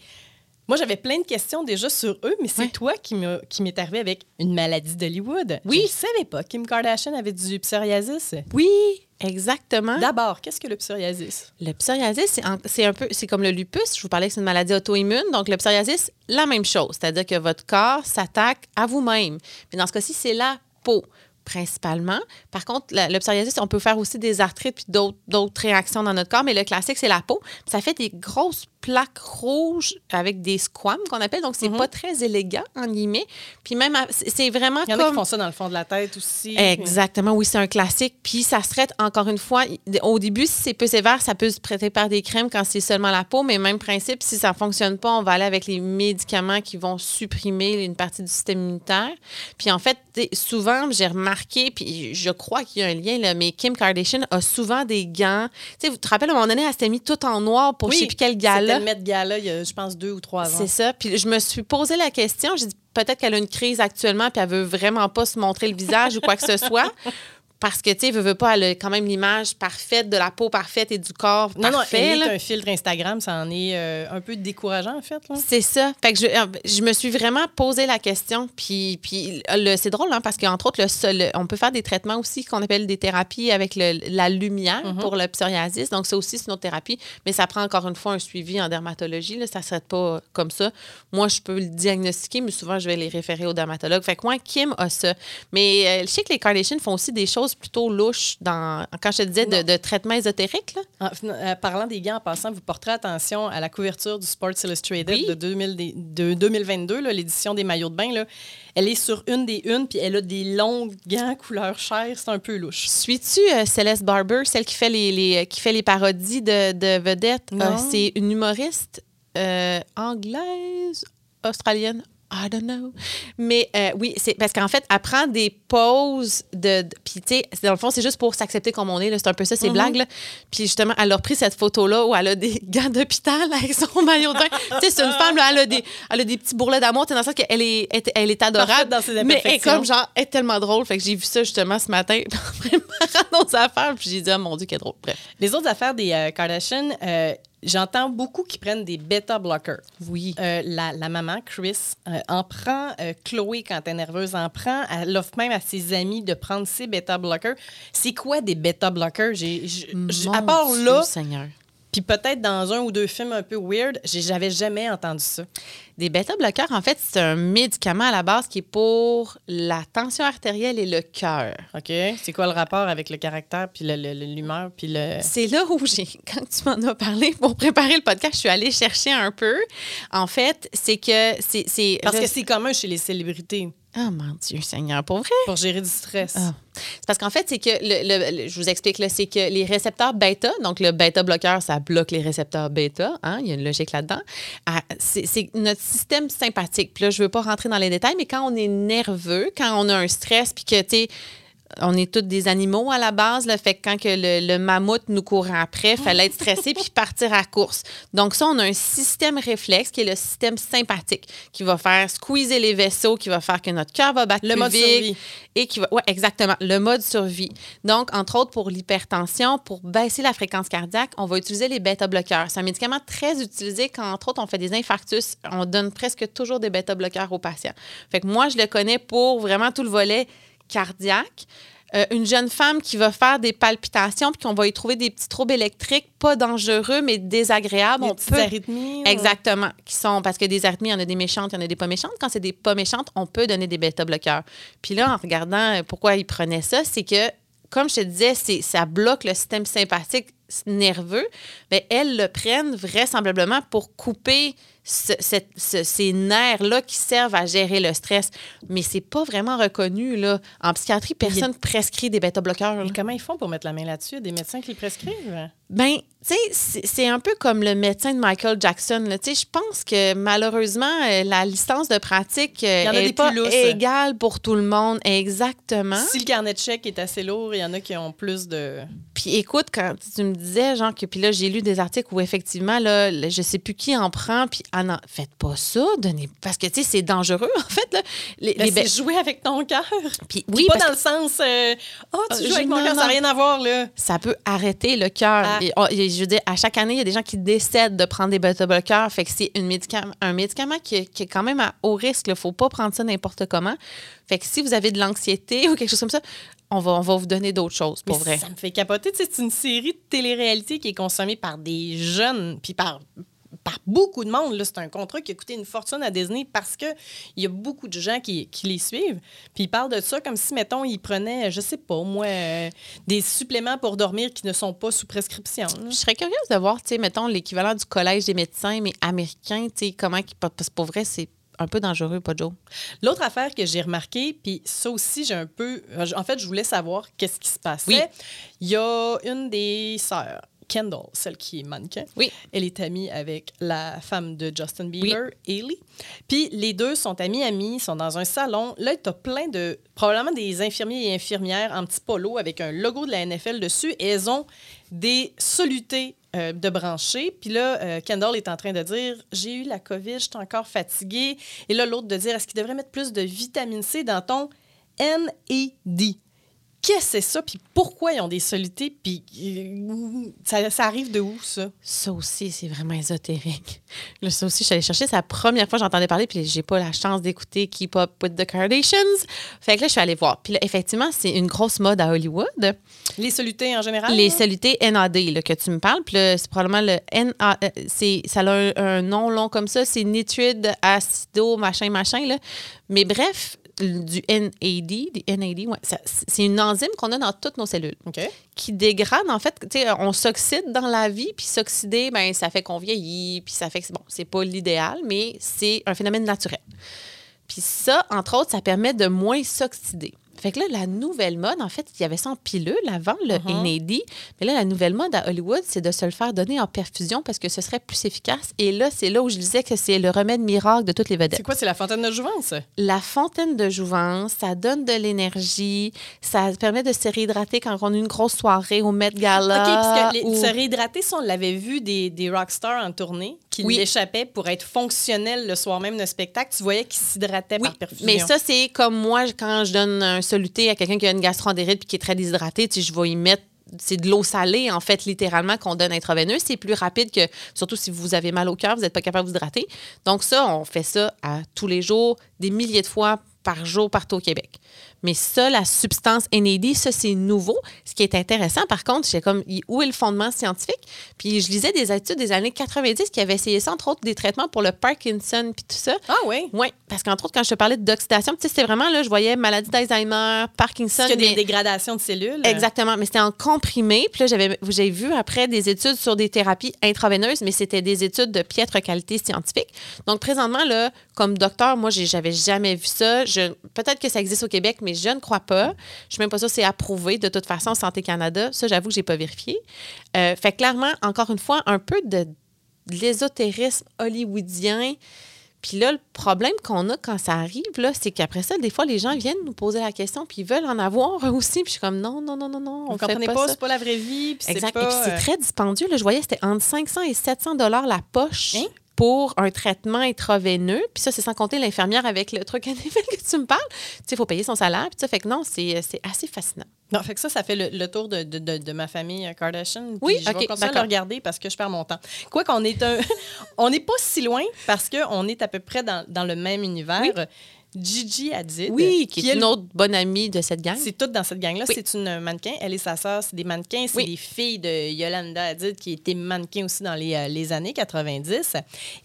moi, j'avais plein de questions déjà sur eux, mais c'est Ouais. toi qui m'est arrivé avec une maladie d'Hollywood. Oui. Je ne savais pas. Kim Kardashian avait du psoriasis. Oui, exactement. D'abord, qu'est-ce que le psoriasis? Le psoriasis, c'est un peu, c'est comme le lupus. Je vous parlais que c'est une maladie auto-immune. Donc, le psoriasis, la même chose. C'est-à-dire que votre corps s'attaque à vous-même. Mais dans ce cas-ci, c'est la peau, principalement. Par contre, la- le psoriasis, on peut faire aussi des arthrites puis d'autres réactions dans notre corps. Mais le classique, c'est la peau. Ça fait des grosses plaques rouges avec des squames qu'on appelle. Donc, c'est pas très élégant, en guillemets. Puis même, c'est vraiment Il y en a qui comme... font ça dans le fond de la tête aussi. Exactement, oui, c'est un classique. Puis ça serait, encore une fois, au début, si c'est peu sévère, ça peut se prêter par des crèmes quand c'est seulement la peau, mais même principe, si ça fonctionne pas, on va aller avec les médicaments qui vont supprimer une partie du système immunitaire. Puis en fait, souvent, j'ai remarqué, puis je crois qu'il y a un lien, là, mais Kim Kardashian a souvent des gants. Tu sais, vous te rappelez, à un moment donné, elle s'était mis tout en noir pour je sais plus quel gala. Le Met Gala, il y a, je pense, deux ou trois ans. C'est ça. Puis je me suis posé la question. J'ai dit peut-être qu'elle a une crise actuellement puis elle veut vraiment pas se montrer le visage ou quoi que ce soit. Parce que, tu sais, veut, veut pas, elle a quand même l'image parfaite de la peau parfaite et du corps Non, non, parfait. est un filtre Instagram, ça en est euh, un peu décourageant, en fait. C'est ça. Fait que je, euh, je me suis vraiment posé la question. Puis, puis c'est drôle, hein, parce qu'entre autres, le, on peut faire des traitements aussi qu'on appelle des thérapies avec le- la lumière Mm-hmm. pour le psoriasis. Donc, ça aussi, c'est une autre thérapie. Mais ça prend encore une fois un suivi en dermatologie. Là, ça ne serait pas comme ça. Moi, je peux le diagnostiquer, mais souvent, je vais les référer au dermatologue. Fait que moi, Kim a ça. Mais euh, je sais que les Kardashians font aussi des choses plutôt louches dans, quand je te disais de, de traitements ésotériques. Là. En- euh, parlant des gants, en passant, vous porterez attention à la couverture du Sports Illustrated Oui. de, 2000 des- de 2022, là, l'édition des maillots de bain. Là. Elle est sur une des unes, puis elle a des longs gants couleur chair. C'est un peu louche. Suis-tu euh, Céleste Barber, celle qui fait les, les- qui fait les parodies de, de vedettes? Euh, c'est une humoriste euh, anglaise, australienne. I don't know. Mais euh, oui, c'est parce qu'en fait, elle prend des poses de. de- Puis, tu sais, dans le fond, c'est juste pour s'accepter comme on est. C'est un peu ça, ces blagues. Là. Puis, justement, elle a repris cette photo-là où elle a des gants d'hôpital avec son maillot de bain. tu sais, c'est une femme, là, elle a des, elle a des petits bourrelets d'amour. Tu sais, dans le sens qu'elle est, elle, elle est adorable. Dans ses mais elle est comme genre, elle est tellement drôle. Fait que j'ai vu ça justement ce matin, préparant nos affaires. Puis j'ai dit, oh mon Dieu, qu'elle est drôle. Bref. Les autres affaires des euh, Kardashian, euh, j'entends beaucoup qui prennent des bêta-blockers. Oui. Euh, la, la maman, Chris, euh, en prend, euh, Chloé, quand elle est nerveuse, en prend. Elle offre même à ses amis de prendre ses bêta-blockers. C'est quoi des j- à part Dieu, là, Seigneur. Puis peut-être dans un ou deux films un peu weird, j'avais jamais entendu ça. Des bêta-bloqueurs, en fait, c'est un médicament à la base qui est pour la tension artérielle et le cœur. OK? C'est quoi le rapport avec le caractère, puis l'humeur, puis le... C'est là où j'ai, quand tu m'en as parlé pour préparer le podcast, je suis allée chercher un peu. En fait, c'est que c'est. c'est- Parce je- que c'est commun chez les célébrités Oh mon Dieu, Seigneur, pour vrai? pour gérer du stress. Ah. C'est parce qu'en fait, c'est que, le, le- le- je vous explique, là, c'est que les récepteurs bêta, donc le bêta-bloqueur, ça bloque les récepteurs bêta, hein, il y a une logique là-dedans. Ah, c'est c'est notre système sympathique. Puis là, je ne veux pas rentrer dans les détails, mais quand on est nerveux, quand on a un stress, puis que, tu sais, on est tous des animaux à la base, le fait que quand que le, le mammouth nous courait après, il fallait être stressé puis partir à la course. Donc ça, on a un système réflexe qui est le système sympathique qui va faire squeezer les vaisseaux, qui va faire que notre cœur va battre Le plus mode vite survie. et qui va ouais exactement le mode survie. Donc entre autres pour l'hypertension, pour baisser la fréquence cardiaque, on va utiliser les bêta bloqueurs. C'est un médicament très utilisé quand entre autres on fait des infarctus, on donne presque toujours des bêta bloqueurs aux patients. Fait que moi je le connais pour vraiment tout le volet cardiaque. Euh, une jeune femme qui va faire des palpitations puis qu'on va y trouver des petits troubles électriques pas dangereux mais désagréables. Des on peut arythmies. Exactement. Qui sont, parce que des arythmies, il y en a des méchantes, il y en a des pas méchantes. Quand c'est des pas méchantes, on peut donner des bêta-bloqueurs. Puis là, en regardant euh, pourquoi ils prenaient ça, c'est que, comme je te disais, c'est, ça bloque le système sympathique nerveux. Mais elles le prennent vraisemblablement pour couper ce- cette- ce- ces nerfs-là qui servent à gérer le stress. Mais c'est pas vraiment reconnu. Là. En psychiatrie, personne ne prescrit des bêta-bloqueurs. Mais comment ils font pour mettre la main là-dessus? Des médecins qui le prescrivent? Ben, tu sais, c'est un peu comme le médecin de Michael Jackson. Tu sais, je pense que malheureusement, euh, la licence de pratique euh, Il y en a est des pas égale pour tout le monde. Exactement. Si le carnet de chèques est assez lourd, il y en a qui ont plus de... Puis écoute, quand tu me disais, genre, que puis là, j'ai lu des articles où effectivement, là, je sais plus qui en prend, puis ah non, faites pas ça, donnez. Parce que, tu sais, c'est dangereux, en fait. Là. Les, Ben, les c'est jouer avec ton cœur. Puis Puis oui, pas dans le sens, euh, oh, tu Euh, joues avec mon cœur, ça n'a rien à voir, là. ça peut arrêter le cœur. Ah. Oh, je veux dire, à chaque année, il y a des gens qui décèdent de prendre des bêta-bloqueurs. Fait que c'est une médicament, un médicament qui, qui est quand même à haut risque. Il ne faut pas prendre ça n'importe comment. Fait que si vous avez de l'anxiété ou quelque chose comme ça, on va, on va vous donner d'autres choses, pour Mais vrai. Ça me fait capoter. C'est une série de télé-réalité qui est consommée par des jeunes, puis par par beaucoup de monde. là. C'est un contrat qui a coûté une fortune à Disney parce qu'il y a beaucoup de gens qui, qui les suivent. Puis ils parlent de ça comme si, mettons, ils prenaient, je sais pas, au moins, euh, des suppléments pour dormir qui ne sont pas sous prescription. là. Je serais curieuse de voir, tu sais, mettons, l'équivalent du collège des médecins, mais américain, tu sais, comment... Parce que pour vrai, c'est un peu dangereux, pas Joe. L'autre affaire que j'ai remarqué, puis ça aussi, j'ai un peu. En fait, je voulais savoir qu'est-ce qui se passait. Oui. Il y a une des sœurs, Kendall, celle qui est mannequin. Oui. Elle est amie avec la femme de Justin Bieber, Hailey. Puis les deux sont amis-amis, sont dans un salon. Là, tu as plein de. probablement des infirmiers et infirmières en petit polo avec un logo de la NFL dessus. Et elles ont des solutés euh, de brancher. Puis là, euh, Kendall est en train de dire J'ai eu la COVID, je suis encore fatiguée. Et là, l'autre de dire Est-ce qu'il devrait mettre plus de vitamine C dans ton NAD Qu'est-ce que c'est ça? Puis pourquoi ils ont des solutés? Puis euh, ça, ça arrive de où, ça? Ça aussi, c'est vraiment ésotérique. Là, ça aussi, je suis allée chercher. C'est la première fois que j'entendais parler, puis j'ai pas la chance d'écouter Keep Up with the Kardashians. Fait que là, je suis allée voir. Puis là, effectivement, c'est une grosse mode à Hollywood. Les solutés en général? Les là? solutés NAD là, que tu me parles. Puis c'est probablement le NA. euh, c'est, ça a un, un nom long comme ça. C'est nitride acido, machin, machin. Là. Mais bref, du NAD, du NAD ouais, c'est une enzyme qu'on a dans toutes nos cellules qui dégrade, en fait, on s'oxyde dans la vie, puis s'oxyder, ben, ça fait qu'on vieillit, puis ça fait que, c'est- bon, c'est pas l'idéal, mais c'est un phénomène naturel. Puis ça, entre autres, ça permet de moins s'oxyder. Fait que là, la nouvelle mode, en fait, il y avait ça en pilule avant, le NAD. Mais là, la nouvelle mode à Hollywood, c'est de se le faire donner en perfusion parce que ce serait plus efficace. Et là, c'est là où je disais que c'est le remède miracle de toutes les vedettes. C'est quoi? C'est la fontaine de jouvence? La fontaine de jouvence, ça donne de l'énergie, ça permet de se réhydrater quand on a une grosse soirée au Met Gala. OK, parce que les- ou- se réhydrater, ça, on l'avait vu des, des rockstars en tournée qui Oui. l'échappaient pour être fonctionnels le soir même de spectacle. Tu voyais qu'ils s'hydrataient Oui, par perfusion. mais ça, c'est comme moi, quand je donne un soluté à quelqu'un qui a une gastroentérite puis qui est très déshydraté, tu sais, je vais y mettre c'est de l'eau salée, en fait, littéralement, qu'on donne intraveineuse. C'est plus rapide que, surtout si vous avez mal au cœur, vous n'êtes pas capable de vous hydrater. Donc, ça, on fait ça à tous les jours, des milliers de fois par jour partout au Québec. Mais ça, la substance NAD, ça, c'est nouveau. Ce qui est intéressant, par contre, c'est comme, où est le fondement scientifique? Puis je lisais des études des années 90 qui avaient essayé ça, entre autres, des traitements pour le Parkinson puis tout ça. Ah oui? Oui, parce qu'entre autres, quand je te parlais d'oxydation, tu sais, c'était vraiment, là, je voyais maladie d'Alzheimer, Parkinson. Parce qu'il y a des mais- dégradations de cellules. Exactement, mais c'était en comprimé. Puis là, j'avais, j'ai vu après des études sur des thérapies intraveineuses, mais c'était des études de piètre qualité scientifique. Donc, présentement, là, comme docteur, moi, j'avais jamais vu ça. Je, peut-être que ça existe au Québec, mais je ne crois pas. Je suis même pas sûre que c'est approuvé. De toute façon, Santé Canada, ça, j'avoue que j'ai pas vérifié. Euh, fait que clairement, encore une fois, un peu de, de l'ésotérisme hollywoodien. Puis là, le problème qu'on a quand ça arrive, là, c'est qu'après ça, des fois, les gens viennent nous poser la question, puis ils veulent en avoir aussi. Puis je suis comme, non, non, non, non, non, on Vous comprenez pas, pas, c'est pas la vraie vie. Puis Exact. pas, Et puis c'est euh, très dispendieux. Là, je voyais, c'était entre 500 et 700 dollars la poche. Hein? Pour un traitement intraveineux. Puis ça, c'est sans compter l'infirmière avec le truc effet que tu me parles. Tu sais, il faut payer son salaire. Puis ça fait que non, c'est c'est assez fascinant. Non, fait que ça, ça fait le, le tour de, de- de- de ma famille euh, Kardashian. Oui, je vais continuer à le regarder parce que je perds mon temps. Quoi qu'on est un... on n'est pas si loin parce qu'on est à peu près dans, dans le même univers. Gigi Hadid. Oui, qui est elle- une autre bonne amie de cette gang. C'est toute dans cette gang-là. Oui. C'est une mannequin. Elle et sa sœur, c'est des mannequins. C'est Oui. des filles de Yolanda Hadid qui était mannequin aussi dans les, euh, les années 90.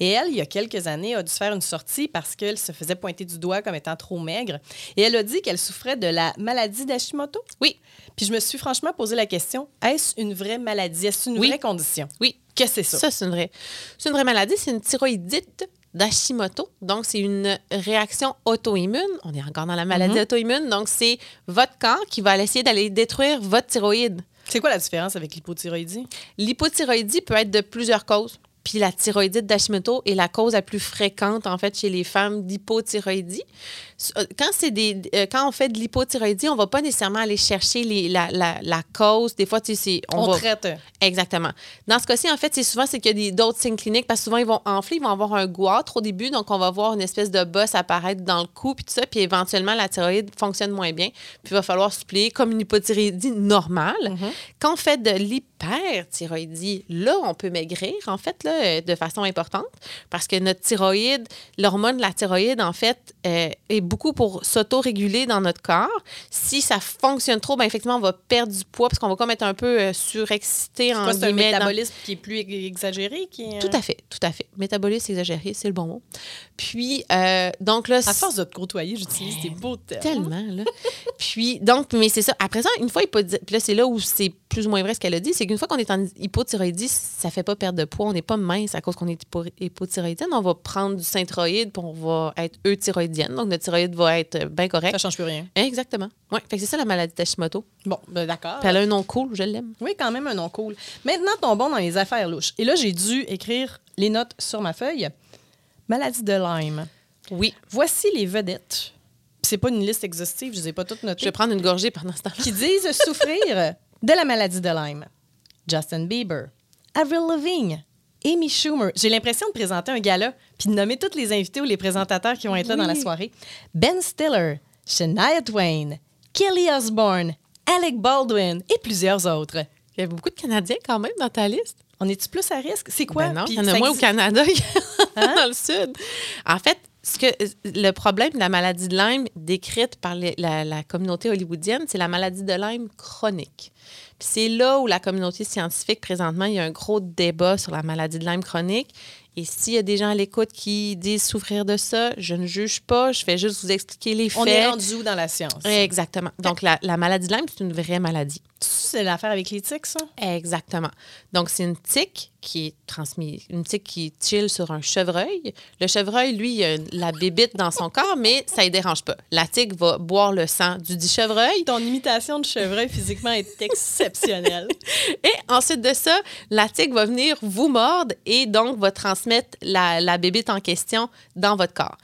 Et elle, il y a quelques années, a dû faire une sortie parce qu'elle se faisait pointer du doigt comme étant trop maigre. Et elle a dit qu'elle souffrait de la maladie d'Hashimoto. Oui, Puis je me suis franchement posé la question est-ce une vraie maladie? Est-ce une Oui. vraie condition? Oui. Qu'est-ce que c'est ça, Ça, c'est une vraie, c'est une vraie maladie. C'est une thyroïdite d'Hashimoto. Donc, c'est une réaction auto-immune. On est encore dans la maladie Mhm. auto-immune. Donc, c'est votre corps qui va essayer d'aller détruire votre thyroïde. C'est quoi la différence avec l'hypothyroïdie? L'hypothyroïdie peut être de plusieurs causes. Puis la thyroïdite d'Hashimoto est la cause la plus fréquente, en fait, chez les femmes d'hypothyroïdie. Euh, Quand, c'est des, euh, quand on fait de l'hypothyroïdie, on ne va pas nécessairement aller chercher les- la, la- la cause. Des fois, tu sais, c'est- On, va, traite. Exactement. Dans ce cas-ci, en fait, c'est souvent c'est qu'il y a des- d'autres signes cliniques parce que souvent ils vont enfler, ils vont avoir un goitre au début, donc on va voir une espèce de bosse apparaître dans le cou puis tout ça, puis éventuellement la thyroïde fonctionne moins bien, puis il va falloir suppléer comme une hypothyroïdie normale. Quand on fait de l'hyp- l'hyperthyroïdie, là, on peut maigrir, en fait, là, euh, de façon importante, parce que notre thyroïde, l'hormone de la thyroïde, en fait, euh, est beaucoup pour s'auto-réguler dans notre corps. Si ça fonctionne trop, ben effectivement, on va perdre du poids, parce qu'on va comme être un peu euh, surexcité en c'est un dans- métabolisme qui est plus ex- exagéré? Qui euh, Tout à fait, tout à fait. Métabolisme exagéré, c'est le bon mot. Puis, donc là... À force de te côtoyer, j'utilise des beaux termes. Tellement, là. Puis, donc, mais c'est ça. Après ça, une fois hypothyroïdie, puis là, c'est là où c'est plus ou moins vrai ce qu'elle a dit, c'est qu'une fois qu'on est en hypothyroïdie, ça fait pas perdre de poids. On n'est pas mince à cause qu'on est hypo- hypothyroïdienne. On va prendre du synthroïde, puis on va être euthyroïdienne. Donc, notre thyroïde va être bien correct. Ça change plus rien. Exactement. Oui, fait que c'est ça la maladie d'Hashimoto. Bon, ben d'accord. Puis elle a un nom cool, je l'aime. Oui, quand même un nom cool. Maintenant, tombons dans les affaires louches. Et là, j'ai dû écrire les notes sur ma feuille. Maladie de Lyme. Oui. Voici les vedettes. C'est pas une liste exhaustive, je les ai pas toutes Je notées. vais prendre une gorgée pendant ce temps qui disent souffrir de la maladie de Lyme. Justin Bieber, Avril Lavigne, Amy Schumer. J'ai l'impression de présenter un gala puis de nommer tous les invités ou les présentateurs qui vont être là dans la soirée. Ben Stiller, Shania Twain, Kelly Osbourne, Alec Baldwin et plusieurs autres. Il y avait beaucoup de Canadiens quand même dans ta liste. On est-tu plus à risque? C'est quoi? Ben non, il y en a moins au existe- Hein? Canada que dans le Sud. En fait, ce que, le problème de la maladie de Lyme décrite par les- la, la communauté hollywoodienne, c'est la maladie de Lyme chronique. C'est là où la communauté scientifique, présentement, il y a un gros débat sur la maladie de Lyme chronique. Et s'il y a des gens à l'écoute qui disent souffrir de ça, je ne juge pas, je fais juste vous expliquer les faits. On est rendu où dans la science? Exactement. Donc, la, la maladie de Lyme, c'est une vraie maladie. C'est l'affaire avec les tiques, ça? Exactement. Donc, c'est une tique qui est transmise, une tique qui chill sur un chevreuil. Le chevreuil, lui, il a la bébite dans son corps, mais ça ne dérange pas. La tique va boire le sang du dit chevreuil. Ton imitation de chevreuil physiquement est exceptionnelle. Et ensuite de ça, la tique va venir vous mordre et donc va transmettre la, la bébite en question dans votre corps.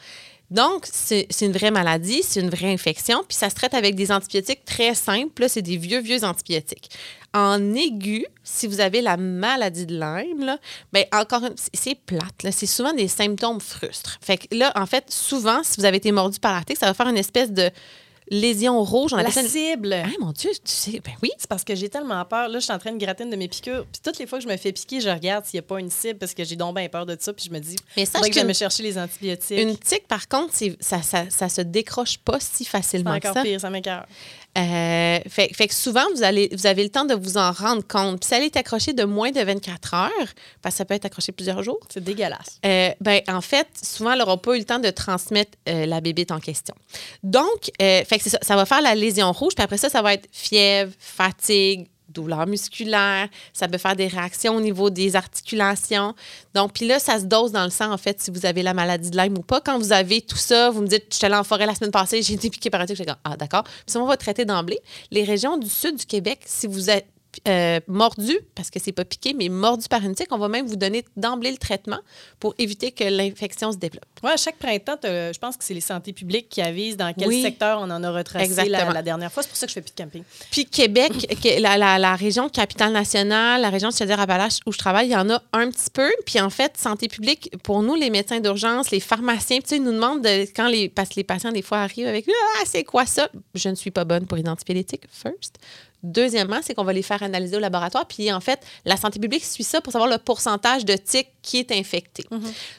Donc, c'est une vraie maladie, c'est une vraie infection, puis ça se traite avec des antibiotiques très simples. Là, c'est des vieux, vieux antibiotiques. En aigu, si vous avez la maladie de Lyme, ben encore, c'est- plate. C'est souvent des symptômes frustres. Fait que là, en fait, souvent, si vous avez été mordu par la tique, ça va faire une espèce de lésion rouge. On La appelle ça une- cible. Ah, mon Dieu, tu sais, ben oui. C'est parce que j'ai tellement peur. Là, je suis en train de gratter une de mes piqûres. Puis toutes les fois que je me fais piquer, je regarde s'il n'y a pas une cible parce que j'ai donc bien peur de ça. Puis je me dis, Mais que j'aille qu'une- me chercher les antibiotiques. Une tique, par contre, ça, ça, ça se décroche pas si C'est facilement que encore ça. pire, ça. Euh, fait, fait que souvent, vous, allez, vous avez le temps de vous en rendre compte. Puis si elle est accrochée de moins de 24 heures, parce que ça peut être accroché plusieurs jours, C'est dégueulasse. euh, ben, en fait, souvent, elle n'aura pas eu le temps de transmettre euh, la bébite en question. Donc, euh, fait que ça, ça va faire la lésion rouge, puis après ça, ça va être fièvre, fatigue, douleur musculaire, ça peut faire des réactions au niveau des articulations. Donc, puis là, ça se dose dans le sang, en fait, si vous avez la maladie de Lyme ou pas. Quand vous avez tout ça, vous me dites, je suis allée en forêt la semaine passée, j'ai été piquée par un je dis, ah, d'accord. Puis ça, on va traiter d'emblée. Les régions du sud du Québec, si vous êtes euh, mordu, parce que c'est pas piqué, mais mordu par une tique, on va même vous donner d'emblée le traitement pour éviter que l'infection se développe. Ouais, à chaque printemps, t'as- je pense que c'est les santé publiques qui avisent dans quel Oui. secteur on en a retracé la, dernière fois. C'est pour ça que je fais plus de camping. Puis Québec, la, la- la région capitale-nationale, la région de Chaudière-Appalaches où je travaille, il y en a un petit peu. Puis en fait, santé publique, pour nous, les médecins d'urgence, les pharmaciens, tu sais, ils nous demandent de, quand les, parce que les patients, des fois, arrivent avec Ah, c'est quoi ça? Je ne suis pas bonne pour identifier les tiques, first. Deuxièmement, c'est qu'on va les faire analyser au laboratoire. Puis en fait, la santé publique suit ça pour savoir le pourcentage de tiques qui est infecté.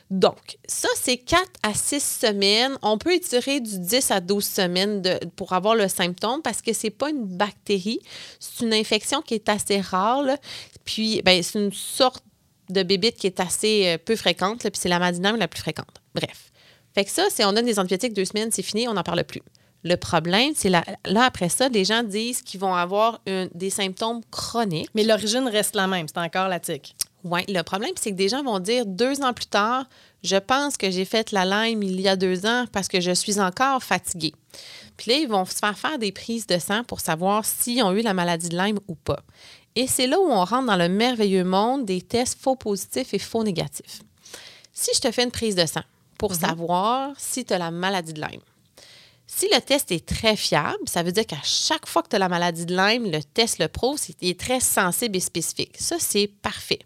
Donc, ça, c'est 4 à 6 semaines. On peut étirer du 10 à 12 semaines de- pour avoir le symptôme parce que c'est pas une bactérie. C'est une infection qui est assez rare. là. Puis, ben, c'est une sorte de bébite qui est assez euh, peu fréquente. là, puis c'est la Lyme la plus fréquente. Bref. Fait que ça, c'est on donne des antibiotiques deux semaines, c'est fini, on n'en parle plus. Le problème, c'est là, là, après ça, les gens disent qu'ils vont avoir des symptômes chroniques. Mais l'origine reste la même. C'est encore la tique. Oui, le problème, c'est que des gens vont dire deux ans plus tard, je pense que j'ai fait la Lyme il y a deux ans parce que je suis encore fatiguée. Puis là, ils vont se faire faire des prises de sang pour savoir s'ils ont eu la maladie de Lyme ou pas. Et c'est là où on rentre dans le merveilleux monde des tests faux positifs et faux négatifs. Si je te fais une prise de sang pour savoir si tu as la maladie de Lyme, si le test est très fiable, ça veut dire qu'à chaque fois que tu as la maladie de Lyme, le test le prouve, il est très sensible et spécifique. Ça, c'est parfait.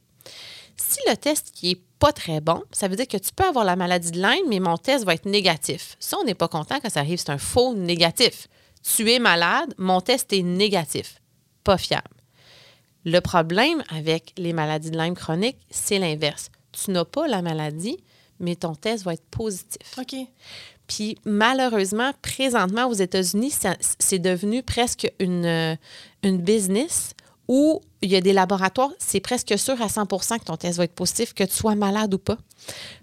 Si le test qui est pas très bon, ça veut dire que tu peux avoir la maladie de Lyme, mais mon test va être négatif. Ça, on n'est pas content quand ça arrive, c'est un faux négatif. Tu es malade, mon test est négatif. Pas fiable. Le problème avec les maladies de Lyme chronique, c'est l'inverse. Tu n'as pas la maladie, mais ton test va être positif. OK. Puis malheureusement, présentement aux États-Unis, c'est devenu presque une, euh, une business où il y a des laboratoires, c'est presque sûr à 100% que ton test va être positif, que tu sois malade ou pas.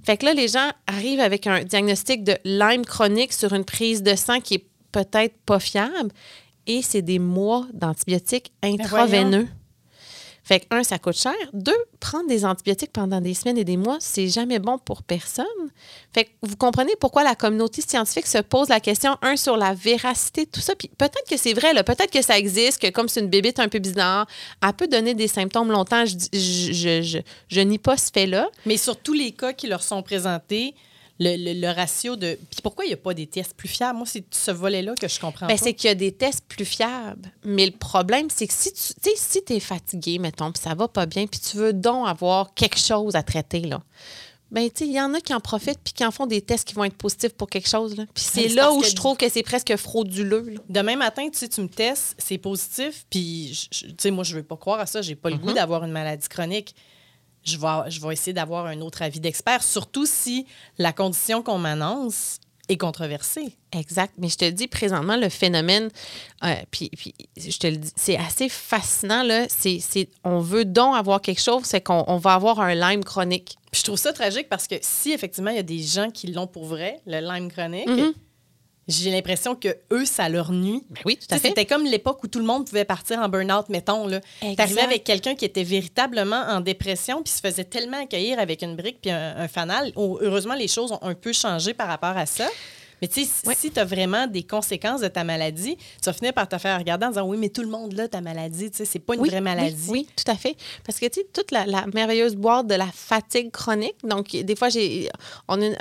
Fait que là, les gens arrivent avec un diagnostic de Lyme chronique sur une prise de sang qui est peut-être pas fiable et c'est des mois d'antibiotiques intraveineux. Fait que, un, ça coûte cher. Deux, prendre des antibiotiques pendant des semaines et des mois, c'est jamais bon pour personne. Fait que vous comprenez pourquoi la communauté scientifique se pose la question, un, sur la véracité de tout ça. Puis peut-être que c'est vrai, peut-être que ça existe, que comme c'est une bébite un peu bizarre, elle peut donner des symptômes longtemps. Je, je, je, je, je nie pas ce fait-là. Mais sur tous les cas qui leur sont présentés, le, le- le ratio de. Puis pourquoi il n'y a pas des tests plus fiables? Moi, c'est ce volet-là que je comprends pas. c'est qu'il y a des tests plus fiables. Mais le problème, c'est que si tu si es fatigué, mettons, puis ça va pas bien, puis tu veux donc avoir quelque chose à traiter, là. Ben, tu il y en a qui en profitent puis qui en font des tests qui vont être positifs pour quelque chose. Là. Puis c'est Ben, là où je trouve que c'est presque frauduleux. là. Demain matin, tu sais, tu me testes, c'est positif, puis, tu sais, moi, je veux pas croire à ça. J'ai pas le Mm-hmm. goût d'avoir une maladie chronique. Je vais, je vais essayer d'avoir un autre avis d'expert, surtout si la condition qu'on m'annonce est controversée. Exact. Mais je te dis, présentement, le phénomène, euh, puis, puis je te le dis, c'est assez fascinant. Là. C'est, c'est- on veut donc avoir quelque chose, c'est qu'on on va avoir un Lyme chronique. Puis je trouve ça tragique parce que si effectivement il y a des gens qui l'ont pour vrai, le Lyme chronique, Mhm. J'ai l'impression que eux ça leur nuit. Ben oui, tout sais, C'était comme l'époque où tout le monde pouvait partir en burn-out, mettons. là. T'arrivais avec quelqu'un qui était véritablement en dépression puis se faisait tellement accueillir avec une brique puis un, un fanal. Oh, Heureusement, les choses ont un peu changé par rapport à ça. Mais tu sais, si- tu as vraiment des conséquences de ta maladie, tu vas finir par te faire regarder en disant Oui, mais tout le monde là, ta maladie, tu sais, c'est pas une Oui, vraie maladie. Oui, oui, tout à fait. Parce que, tu sais, toute la, la merveilleuse boîte de la fatigue chronique, donc, des fois, j'ai. On a une-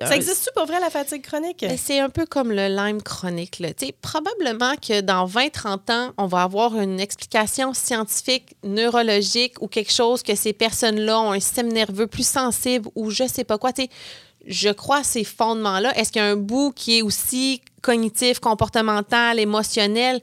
Ça existe-tu pour vrai, la fatigue chronique? Ben, C'est un peu comme le Lyme chronique. Là. Tu sais, Probablement que dans 20-30 ans, on va avoir une explication scientifique, neurologique ou quelque chose que ces personnes-là ont un système nerveux plus sensible ou je sais pas quoi. Tu sais, je crois à ces fondements-là. Est-ce qu'il y a un bout qui est aussi cognitif, comportemental, émotionnel?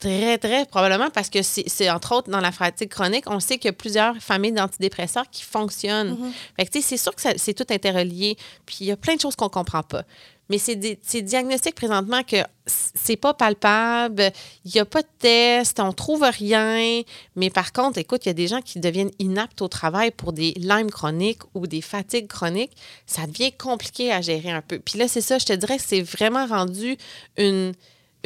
Très, très probablement parce que c'est entre autres dans la fatigue chronique, on sait qu'il y a plusieurs familles d'antidépresseurs qui fonctionnent. Fait que, tu sais, c'est sûr que c'est tout interrelié. Puis il y a plein de choses qu'on comprend pas. Mais c'est des, c'est diagnostic présentement que c'est pas palpable, il n'y a pas de test, on trouve rien. Mais par contre, écoute, il y a des gens qui deviennent inaptes au travail pour des Lyme chroniques ou des fatigues chroniques. Ça devient compliqué à gérer un peu. Puis là, c'est ça, je te dirais que c'est vraiment rendu une,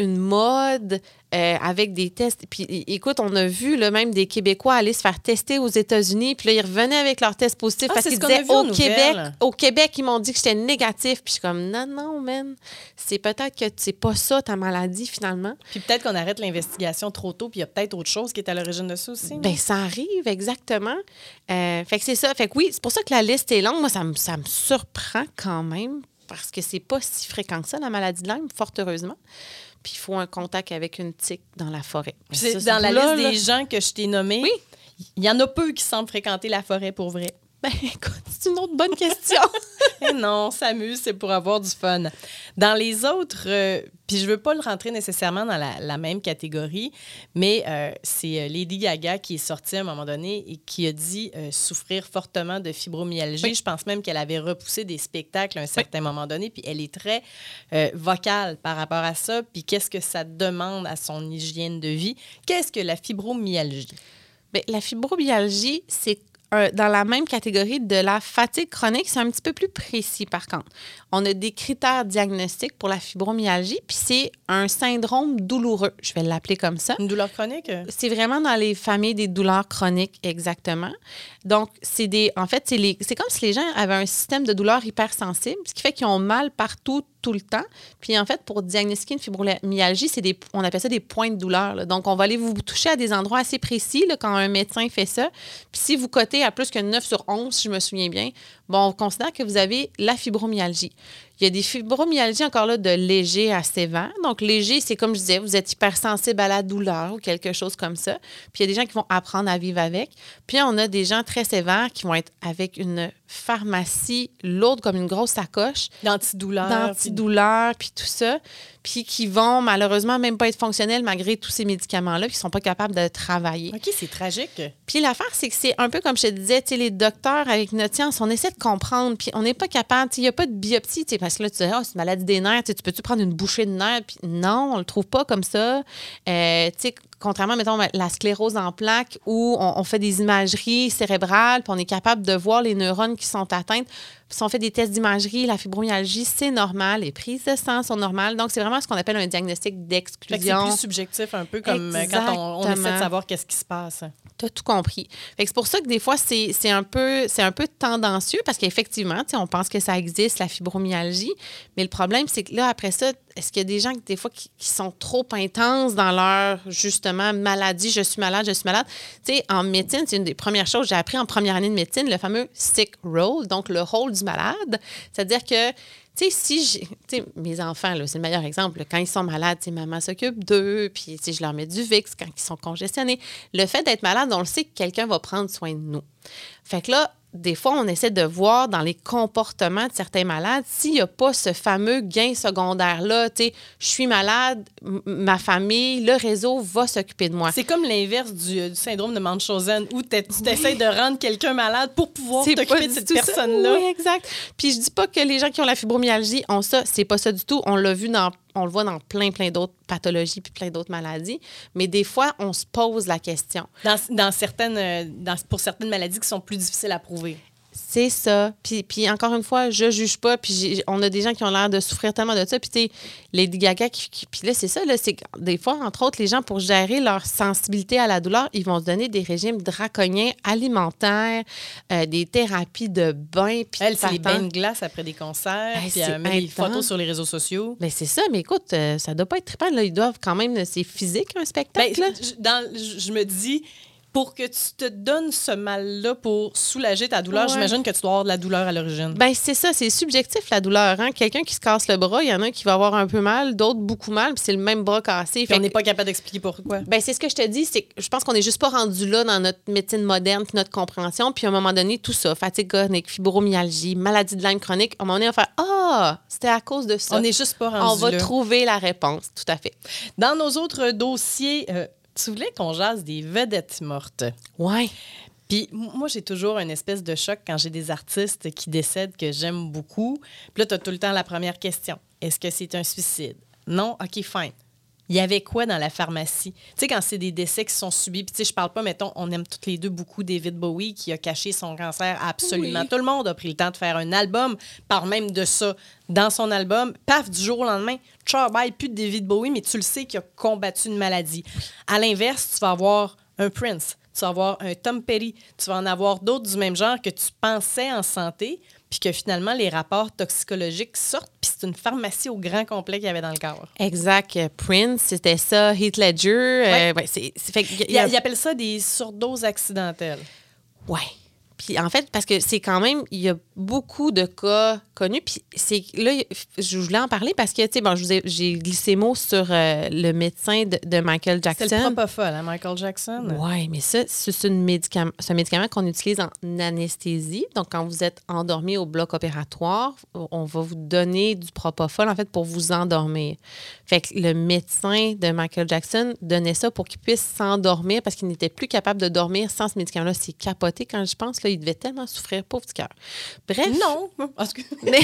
une mode euh, avec des tests. Puis écoute, on a vu là, même des Québécois aller se faire tester aux États-Unis, puis là, ils revenaient avec leur test positif Ah, parce qu'ils disaient au Québec, au Québec, ils m'ont dit que j'étais négatif. Puis je suis comme, non, non, man. C'est peut-être que c'est pas ça ta maladie finalement. Puis peut-être qu'on arrête l'investigation trop tôt, puis il y a peut-être autre chose qui est à l'origine de ça aussi. Ben, ça arrive, exactement. Euh, fait que c'est ça. Fait que oui, c'est pour ça que la liste est longue. Moi, ça me, ça me surprend quand même parce que c'est pas si fréquent que ça, la maladie de Lyme, fort heureusement. Puis il faut un contact avec une tique dans la forêt. C'est ce dans la liste là, des gens que je t'ai nommés. Oui. Il y en a peu qui semblent fréquenter la forêt pour vrai. Ben, écoute, c'est une autre bonne question. Eh non, s'amuse, c'est pour avoir du fun. Dans les autres, euh, puis je veux pas le rentrer nécessairement dans la, la même catégorie, mais euh, c'est euh, Lady Gaga qui est sortie à un moment donné et qui a dit euh, souffrir fortement de fibromyalgie. Oui. Je pense même qu'elle avait repoussé des spectacles à un certain moment donné, puis elle est très vocale par rapport à ça, puis qu'est-ce que ça demande à son hygiène de vie? Qu'est-ce que la fibromyalgie? Ben, la fibromyalgie, c'est euh, dans la même catégorie de la fatigue chronique. C'est un petit peu plus précis, par contre. On a des critères diagnostiques pour la fibromyalgie, puis c'est un syndrome douloureux. Je vais l'appeler comme ça. Une douleur chronique? C'est vraiment dans les familles des douleurs chroniques, exactement. Donc, c'est des. En fait, c'est comme si les gens avaient un système de douleur hypersensible, ce qui fait qu'ils ont mal partout, tout le temps. Puis, en fait, pour diagnostiquer une fibromyalgie, c'est des, on appelle ça des points de douleur. Donc, on va aller vous toucher à des endroits assez précis là, quand un médecin fait ça. Puis, si vous cotez à plus que 9 sur 11, si je me souviens bien, bon, on considère que vous avez la fibromyalgie. Il y a des fibromyalgies encore là de léger à sévère. Donc, léger, c'est comme je disais, vous êtes hypersensible à la douleur ou quelque chose comme ça. Puis, il y a des gens qui vont apprendre à vivre avec. Puis, on a des gens très sévères qui vont être avec une pharmacie lourde comme une grosse sacoche. D'antidouleur. D'antidouleur, puis tout ça. Puis qui vont malheureusement même pas être fonctionnels malgré tous ces médicaments-là, puis qui sont pas capables de travailler. OK, c'est tragique. Puis l'affaire, c'est que c'est un peu comme je te disais, tu sais, les docteurs, avec notre science, on essaie de comprendre, puis on n'est pas capable, il n'y a pas de biopsie, parce que là, tu dis, oh, c'est une maladie des nerfs, tu peux-tu prendre une bouchée de nerfs? Puis non, on le trouve pas comme ça. Euh, tu sais, contrairement, mettons, la sclérose en plaques, où on, on fait des imageries cérébrales, puis on est capable de voir les neurones qui sont atteintes. Si on fait des tests d'imagerie, la fibromyalgie, c'est normal. Les prises de sang sont normales. Donc, c'est vraiment ce qu'on appelle un diagnostic d'exclusion. C'est plus subjectif un peu comme euh, quand on, on essaie de savoir qu'est-ce qui se passe. Tout compris. C'est pour ça que des fois, c'est un, peu- tendancieux parce qu'effectivement, on pense que ça existe, la fibromyalgie. Mais le problème, c'est que là, après ça, est-ce qu'il y a des gens, des fois, qui, qui sont trop intenses dans leur, justement, maladie, je suis malade, je suis malade? Tu sais, en médecine, c'est une des premières choses que j'ai appris en première année de médecine, le fameux sick role, donc le rôle du malade. C'est-à-dire que tu si j'ai. Mes enfants, c'est le meilleur exemple. Quand ils sont malades, tu maman s'occupe d'eux, puis sais, je leur mets du VIX quand ils sont congestionnés. Le fait d'être malade, on le sait que quelqu'un va prendre soin de nous. Fait que là, des fois, on essaie de voir dans les comportements de certains malades s'il n'y a pas ce fameux gain secondaire-là. Tu sais, je suis malade, ma famille, le réseau va s'occuper de moi. C'est comme l'inverse du, euh, du syndrome de Munchausen où tu de rendre quelqu'un malade pour pouvoir t'occuper de cette personne-là. Oui, exact. Puis je dis pas que les gens qui ont la fibromyalgie ont ça, c'est pas ça du tout. On l'a vu dans on le voit dans plein plein d'autres pathologies puis plein d'autres maladies, mais des fois on se pose la question. Dans, certaines, euh, pour certaines maladies qui sont plus difficiles à prouver. C'est ça. Puis, puis encore une fois, je juge pas. Puis on a des gens qui ont l'air de souffrir tellement de ça. Puis tu sais, Lady Gaga, qui, qui- puis là, c'est ça. Là, c'est des fois, entre autres, les gens, pour gérer leur sensibilité à la douleur, ils vont se donner des régimes draconiens alimentaires, euh, des thérapies de bain. Puis Elle, c'est les bains de glace après des concerts, Hey, puis elle met des photos sur les réseaux sociaux. Ben c'est ça, mais écoute, euh, ça doit pas être trippant. Là, ils doivent quand même, c'est physique un Ben, spectacle. là. je, dans- je- je me dis, pour que tu te donnes ce mal-là pour soulager ta douleur, Ouais. j'imagine que tu dois avoir de la douleur à l'origine. Ben c'est ça, c'est subjectif la douleur. Hein? Quelqu'un qui se casse le bras, il y en a un qui va avoir un peu mal, d'autres beaucoup mal, puis c'est le même bras cassé. Fait on que- n'est pas capable d'expliquer pourquoi. Ben, c'est ce que je te dis, c'est que je pense qu'on n'est juste pas rendu là dans notre médecine moderne puis notre compréhension. Puis à un moment donné, tout ça, fatigue chronique, fibromyalgie, maladie de Lyme chronique, à un moment donné, on va faire Ah, c'était à cause de ça. On n'est juste pas rendu On va là. trouver la réponse, tout à fait. Dans nos autres dossiers, euh, tu voulais qu'on jase des vedettes mortes. Ouais. Puis moi, j'ai toujours une espèce de choc quand j'ai des artistes qui décèdent que j'aime beaucoup. Puis là, tu as tout le temps la première question. Est-ce que c'est un suicide? Non? OK, fine. Il y avait quoi dans la pharmacie? Tu sais, quand c'est des décès qui sont subis, puis tu sais, je parle pas, mettons, on aime toutes les deux beaucoup David Bowie qui a caché son cancer à absolument Oui. tout le monde, a pris le temps de faire un album, par même de ça dans son album. Paf, du jour au lendemain, ciao, bye, plus de David Bowie, mais tu le sais qu'il a combattu une maladie. À l'inverse, tu vas avoir un Prince, tu vas avoir un Tom Petty, tu vas en avoir d'autres du même genre que tu pensais en santé, puis que finalement, les rapports toxicologiques sortent, c'est une pharmacie au grand complet qu'il y avait dans le corps. Exact. Euh, Prince, c'était ça. Heath Ledger. euh, Ouais. ouais, c'est, c'est- fait que y a- Ils il appellent ça des surdoses accidentelles. Ouais. Puis en fait, parce que c'est quand même, il y a beaucoup de cas connus. Puis c'est là, je voulais en parler parce que, tu sais, bon, j'ai glissé mot sur euh, le médecin de, de Michael Jackson. C'est le propofol, hein, Michael Jackson? Oui, mais ça, c'est une médicament, c'est un médicament qu'on utilise en anesthésie. Donc, quand vous êtes endormi au bloc opératoire, on va vous donner du propofol, en fait, pour vous endormir. Fait que le médecin de Michael Jackson donnait ça pour qu'il puisse s'endormir parce qu'il n'était plus capable de dormir sans ce médicament-là. C'est capoté quand je pense. Là, il devait tellement souffrir, pauvre petit cœur. Bref. Non. Mais,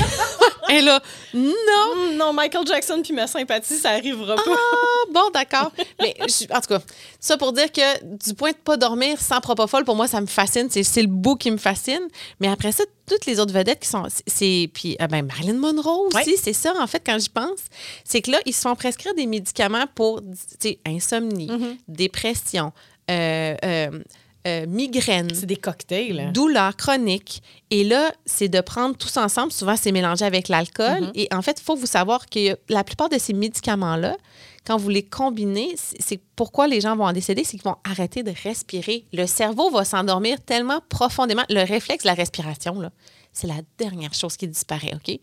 et là, non. Hum, non, Michael Jackson puis ma sympathie, ça arrivera pas. Ah, bon, d'accord. Mais je- en tout cas, ça pour dire que du point de pas dormir sans propofol, pour moi, ça me fascine. C'est, c'est le bout qui me fascine. Mais après ça, toutes les autres vedettes qui sont. c'est- puis, ah ben, Marilyn Monroe aussi, Ouais. c'est ça, en fait, quand j'y pense. C'est que là, ils se font prescrire des médicaments pour, tu sais, insomnie, dépression, euh, euh, euh, migraine, C'est des cocktails. hein. douleur chronique. Et là, c'est de prendre tous ensemble. Souvent, c'est mélangé avec l'alcool. Mhm. Et en fait, il faut vous savoir que la plupart de ces médicaments-là, quand vous les combinez, c'est c'est pourquoi les gens vont en décéder, c'est qu'ils vont arrêter de respirer. Le cerveau va s'endormir tellement profondément. Le réflexe de la respiration, là, c'est la dernière chose qui disparaît, OK?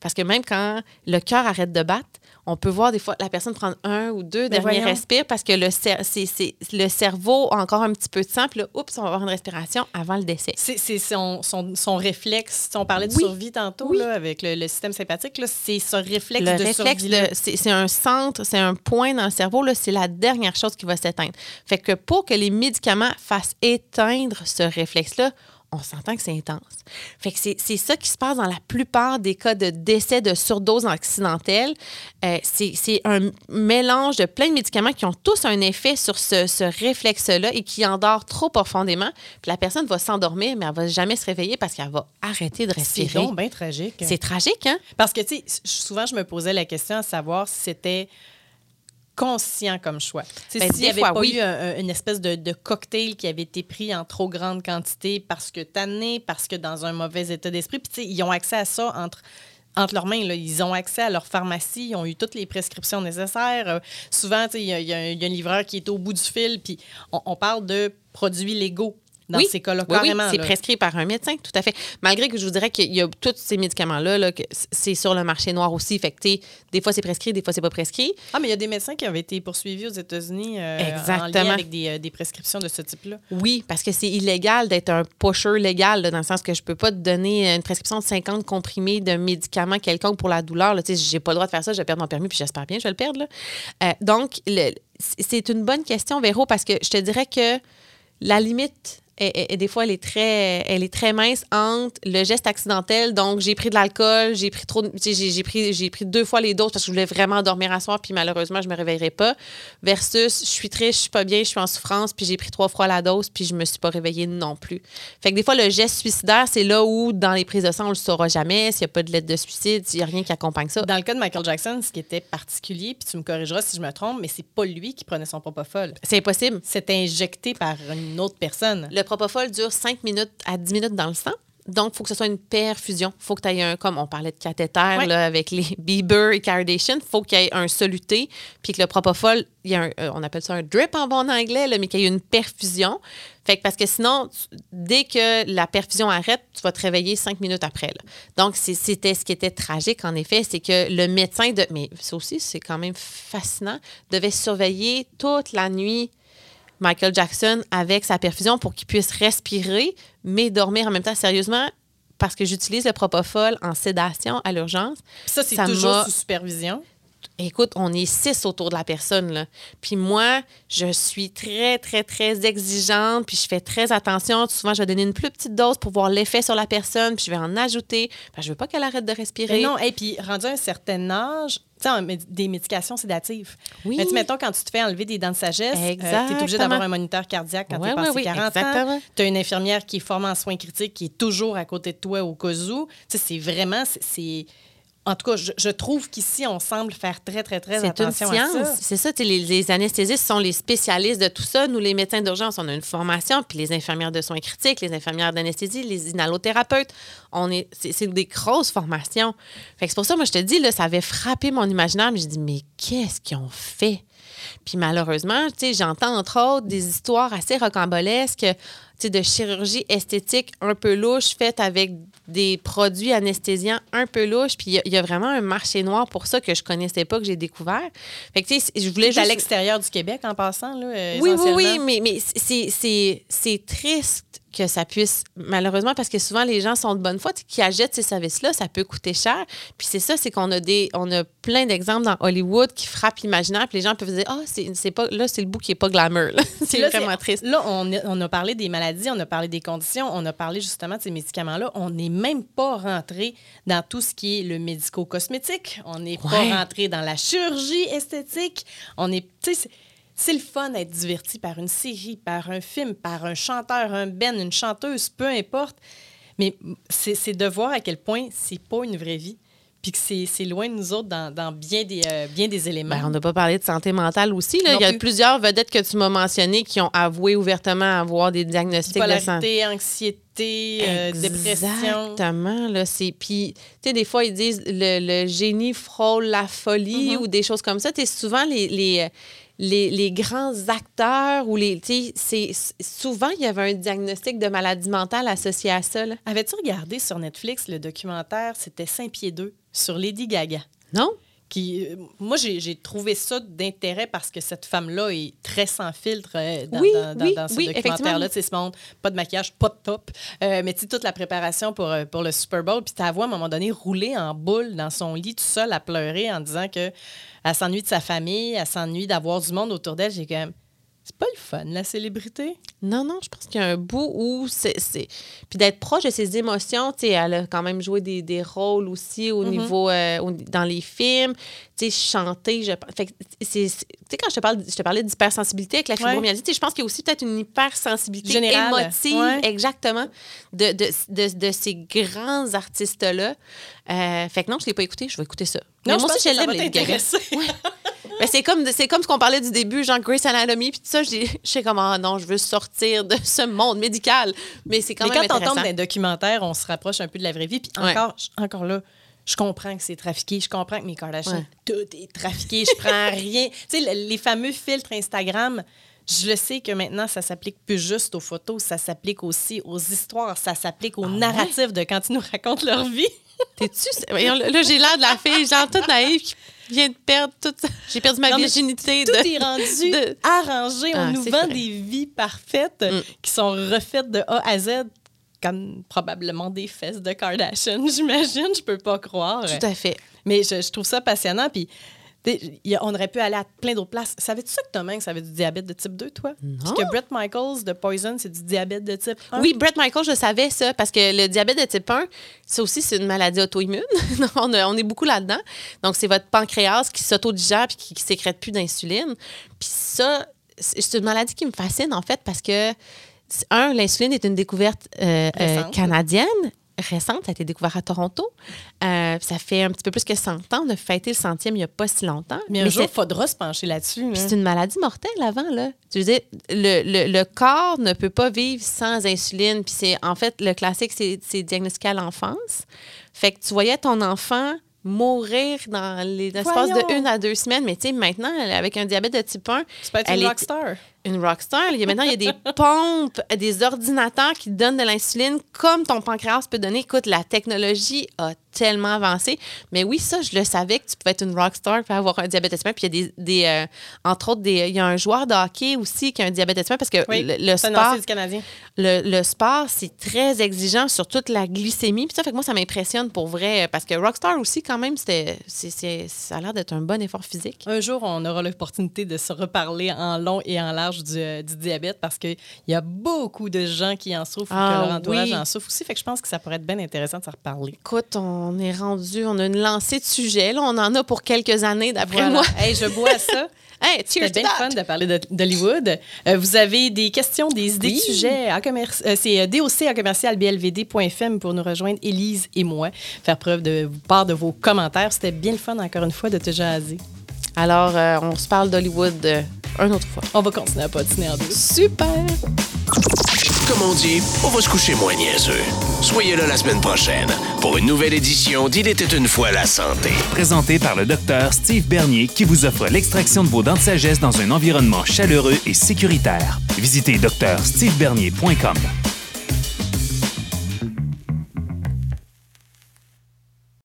Parce que même quand le cœur arrête de battre, on peut voir des fois la personne prendre un ou deux derniers voyons. respires parce que le, cer- c'est- c'est- le cerveau a encore un petit peu de sang, puis là, oups, on va avoir une respiration avant le décès. C'est son, son, son réflexe. On parlait de Oui. survie tantôt Oui. là, avec le, le système sympathique. C'est ce réflexe le de réflexe, survie. c'est un centre, c'est un point dans le cerveau, c'est la dernière chose qui va s'éteindre. Fait que pour que les médicaments fassent éteindre ce réflexe-là, on s'entend que c'est intense. Fait que c'est c'est ça qui se passe dans la plupart des cas de décès de surdose accidentelle. Euh, c'est c'est un mélange de plein de médicaments qui ont tous un effet sur ce, ce réflexe-là et qui endort trop profondément. Puis la personne va s'endormir, mais elle va jamais se réveiller parce qu'elle va arrêter de C'est respirer. donc bien tragique. C'est tragique, hein? Parce que, tu sais, souvent, je me posais la question à savoir si c'était conscient comme choix. Ben, S'il n'y avait fois, pas oui. eu un- un- une espèce de, de cocktail qui avait été pris en trop grande quantité parce que tanné, parce que dans un mauvais état d'esprit, puis ils ont accès à ça entre entre leurs mains. Là. Ils ont accès à leur pharmacie, ils ont eu toutes les prescriptions nécessaires. Euh, souvent, il y, a- y un- il y a un livreur qui est au bout du fil, puis on, on parle de produits légaux dans oui. ces cas-là, Oui, c'est là. prescrit par un médecin, tout à fait. Malgré que je vous dirais qu'il y a tous ces médicaments-là, là, que c'est sur le marché noir aussi. Fait que, des fois, c'est prescrit, des fois, c'est pas prescrit. Ah, mais il y a des médecins qui avaient été poursuivis aux États-Unis euh, en lien avec des, euh, des prescriptions de ce type-là. Oui, parce que c'est illégal d'être un pusher légal, là, dans le sens que je peux pas te donner une prescription de 50 comprimés de médicaments quelconque pour la douleur. Sais, j'ai pas le droit de faire ça, je vais perdre mon permis, puis j'espère bien que je vais le perdre. là. Euh, donc, le- c'est une bonne question, Véro, parce que je te dirais que la limite, est- des fois, elle est, très, elle est très mince entre le geste accidentel, donc j'ai pris de l'alcool, j'ai pris trop, j'ai pris, j'ai pris deux fois les doses parce que je voulais vraiment dormir à soir, puis malheureusement, je me réveillerai pas, versus je suis triste, je suis pas bien, je suis en souffrance, puis j'ai pris trois fois la dose, puis je me suis pas réveillée non plus. Fait que des fois, le geste suicidaire, c'est là où, dans les prises de sang, on le saura jamais, s'il n'y a pas de lettre de suicide, s'il n'y a rien qui accompagne ça. Dans le cas de Michael Jackson, ce qui était particulier, puis tu me corrigeras si je me trompe, mais c'est pas lui qui prenait son propofol. C'est impossible. C'était injecté par une autre personne. Le propofol dure 5 minutes à 10 minutes dans le sang. Donc, il faut que ce soit une perfusion. Il faut que tu aies un, comme on parlait de cathéter Ouais. là, avec les Bieber et Kardashian, il faut qu'il y ait un soluté, puis que le propofol, il y a un, euh, on appelle ça un drip en bon anglais, là, mais qu'il y ait une perfusion. Fait que parce que sinon, tu- dès que la perfusion arrête, tu vas te réveiller cinq minutes après. là. Donc, c'était ce qui était tragique, en effet, c'est que le médecin de. Mais ça aussi, c'est quand même fascinant, devait surveiller toute la nuit Michael Jackson avec sa perfusion pour qu'il puisse respirer, mais dormir en même temps. Sérieusement, parce que j'utilise le propofol en sédation à l'urgence. Ça, c'est toujours sous supervision? Écoute, on est six autour de la personne. Là. Puis moi, je suis très, très, très exigeante. Puis je fais très attention. Souvent, je vais donner une plus petite dose pour voir l'effet sur la personne. Puis je vais en ajouter. Parce que je veux pas qu'elle arrête de respirer. Mais non, et puis rendu à un certain âge, des médications sédatives. Oui. Mais tu mettons, quand tu te fais enlever des dents de sagesse, tu es obligé d'avoir un moniteur cardiaque quand tu es passé oui, 40 exactement. ans. Tu as une infirmière qui est formée en soins critiques, qui est toujours à côté de toi au cas où. Tu sais, c'est vraiment... c'est... En tout cas, je, je trouve qu'ici, on semble faire très, très, très C'est une attention à science. ça. C'est ça, tu sais, les, les anesthésistes sont les spécialistes de tout ça. Nous, les médecins d'urgence, on a une formation, puis les infirmières de soins critiques, les infirmières d'anesthésie, les inhalothérapeutes, on est, c'est, des grosses formations. Fait que c'est pour ça, moi, je te dis, là, ça avait frappé mon imaginaire, mais je dis, mais qu'est-ce qu'ils ont fait? Puis malheureusement, tu sais, j'entends entre autres des histoires assez rocambolesques, de chirurgie esthétique un peu louche faite avec des produits anesthésiants un peu louches. Puis il y a- il y, a vraiment un marché noir pour ça que je connaissais pas, que j'ai découvert. Fait que tu sais, je voulais C'est à juste... l'extérieur du Québec, en passant, là, Oui, oui, oui, mais, mais c'est triste que ça puisse, malheureusement, parce que souvent les gens sont de bonne foi, qui achètent ces services-là, ça peut coûter cher. Puis c'est ça, c'est qu'on a des, on a plein d'exemples dans Hollywood qui frappent l'imaginaire, puis les gens peuvent dire, ah, c'est c'est pas, là, c'est le bout qui est pas glamour. c'est vraiment triste. Là, on a, on a parlé des maladies, on a parlé des conditions, on a parlé justement de ces médicaments-là. On n'est même pas rentré dans tout ce qui est le médico-cosmétique. On n'est Ouais. pas rentré dans la chirurgie esthétique. On est, tu sais, c'est- le fun d'être diverti par une série, par un film, par un chanteur, un ben, une chanteuse, peu importe. Mais c'est de voir à quel point c'est pas une vraie vie. puis que c'est loin de nous autres dans, dans bien, des, euh, bien des éléments. Ben, on n'a pas parlé de santé mentale aussi. Là. Il y a plus. plusieurs vedettes que tu m'as mentionnées qui ont avoué ouvertement avoir des diagnostics de santé. Anxiété, euh, dépression. Exactement. Là. Puis, tu sais, des fois, ils disent le, le génie frôle la folie Mm-hmm. ou des choses comme ça. Tu souvent, les, les, les, les grands acteurs ou les. Tu sais, c'est- souvent, il y avait un diagnostic de maladie mentale associé à ça. Avais-tu regardé sur Netflix le documentaire, c'était Saint pieds 2 sur Lady Gaga? Non? Qui, euh, moi, j'ai trouvé ça d'intérêt parce que cette femme-là est très sans filtre euh, dans, Oui, dans, dans- oui, dans ce oui, documentaire-là. Tu sais, pas de maquillage, pas de top, euh, mais tu sais, toute la préparation pour, pour le Super Bowl. Puis tu la vois à un moment donné rouler en boule dans son lit tout seul à pleurer en disant que elle s'ennuie de sa famille, elle s'ennuie d'avoir du monde autour d'elle. J'ai quand même. C'est pas le fun, la célébrité? Non, non, je pense qu'il y a un bout où c'est. Puis d'être proche de ses émotions, tu sais, elle a quand même joué des, des rôles aussi au niveau. euh, au- dans les films, tu sais, chanter. Je... Fait Tu sais, quand je te, parle, je te parlais d'hypersensibilité avec la Ouais. fibromyalgie, tu sais, je pense qu'il y a aussi peut-être une hypersensibilité Générale. émotive, Ouais. exactement, de, de, de, de ces grands artistes-là. Euh, fait que non, je ne l'ai pas écouté, je vais écouter ça. Mais Non, moi aussi, Lady Gaga. Ben, c'est comme c'est comme ce qu'on parlait du début, genre Grace Anatomy, puis tout ça, je sais comment ah non, je veux sortir de ce monde médical, mais c'est quand Mais même quand on tombe intéressant. dans les documentaires, on se rapproche un peu de la vraie vie. Puis encore, encore là, je comprends que c'est trafiqué. Je comprends que mes Kardashians, Ouais. tout est trafiqué. Je prends rien. Tu sais, le- les fameux filtres Instagram, je le sais que maintenant, ça s'applique plus juste aux photos, ça s'applique aussi aux histoires, ça s'applique Ah aux narratifs de quand ils nous racontent leur vie. T'es-tu là, là, j'ai l'air de la fille genre toute naïve qui vient de perdre toute j'ai perdu ma Non, virginité Tout de est rendu de- arrangé. On Ah, nous vend vrai. des vies parfaites Mm. qui sont refaites de A à Z, comme probablement des fesses de Kardashian, j'imagine. Je peux pas croire. tout à fait. Mais je, je trouve ça passionnant. Puis, y a- on aurait pu aller à plein d'autres places. Savais-tu ça que Tom Hanks avait du diabète de type 2, toi? Parce que Brett Michaels de Poison, c'est du diabète de type 1. Oui, Brett Michael, je savais ça, parce que le diabète de type 1, ça aussi, c'est une maladie auto-immune. on, est beaucoup là-dedans. Donc, c'est votre pancréas qui s'autodigère puis qui, qui sécrète plus d'insuline. Puis ça, c'est une maladie qui me fascine, en fait, parce que, un, l'insuline est une découverte euh, euh, canadienne récente, ça a été découvert à Toronto. Euh, ça fait un petit peu plus que 100 ans. On a fêté le centième il n'y a pas si longtemps. Mais un jour, il faudra se pencher là-dessus. là. puis c'est une maladie mortelle avant, là. Tu veux dire, le, le- le corps ne peut pas vivre sans insuline. Puis c'est, en fait, le classique, c'est, diagnostiqué à l'enfance. Fait que tu voyais ton enfant mourir dans les- l'espace de une à deux semaines. Mais tu sais, maintenant, avec un diabète de type 1, Tu peux être une rockstar. Une rockstar. Il y a maintenant, il y a des pompes, des ordinateurs qui donnent de l'insuline comme ton pancréas peut donner. Écoute, la technologie a tellement avancé. Mais oui, ça, je le savais que tu pouvais être une rockstar et avoir un diabète de type 1. Puis il y a des, des, euh, entre autres, des, il y a un joueur de hockey aussi qui a un diabète de type 1 parce que Oui, le, sport, du Canadien. le, le sport, c'est très exigeant sur toute la glycémie. Puis ça fait que moi, ça m'impressionne pour vrai. Parce que rockstar aussi, quand même, c'était, c'est, c'est- ça a l'air d'être un bon effort physique. Un jour, on aura l'opportunité de se reparler en long et en large du, euh, du diabète parce qu'il y a beaucoup de gens qui en souffrent ou Ah, que leur entourage oui. en souffre aussi. Fait que je pense que ça pourrait être bien intéressant de se reparler. Écoute, on est rendu, on a une lancée de sujets. Là, on en a pour quelques années, d'après Voilà. moi. Hey, je bois ça. Hey, C'était bien that. fun de parler d'Hollywood. Euh, vous avez des questions, des idées Oui. de sujets euh, c'est doc à commercial blvd.fm pour nous rejoindre, Élise et moi. Faire preuve de part de vos commentaires. C'était bien le fun, encore une fois, de te jaser. Alors, euh, on se parle d'Hollywood euh, une autre fois. On va continuer à patiner en deux. Super! Comme on dit, on va se coucher moins niaiseux. Soyez là la semaine prochaine pour une nouvelle édition d'Il était une fois la santé. Présenté par le docteur Steve Bernier qui vous offre l'extraction de vos dents de sagesse dans un environnement chaleureux et sécuritaire. Visitez drstevebernier.com.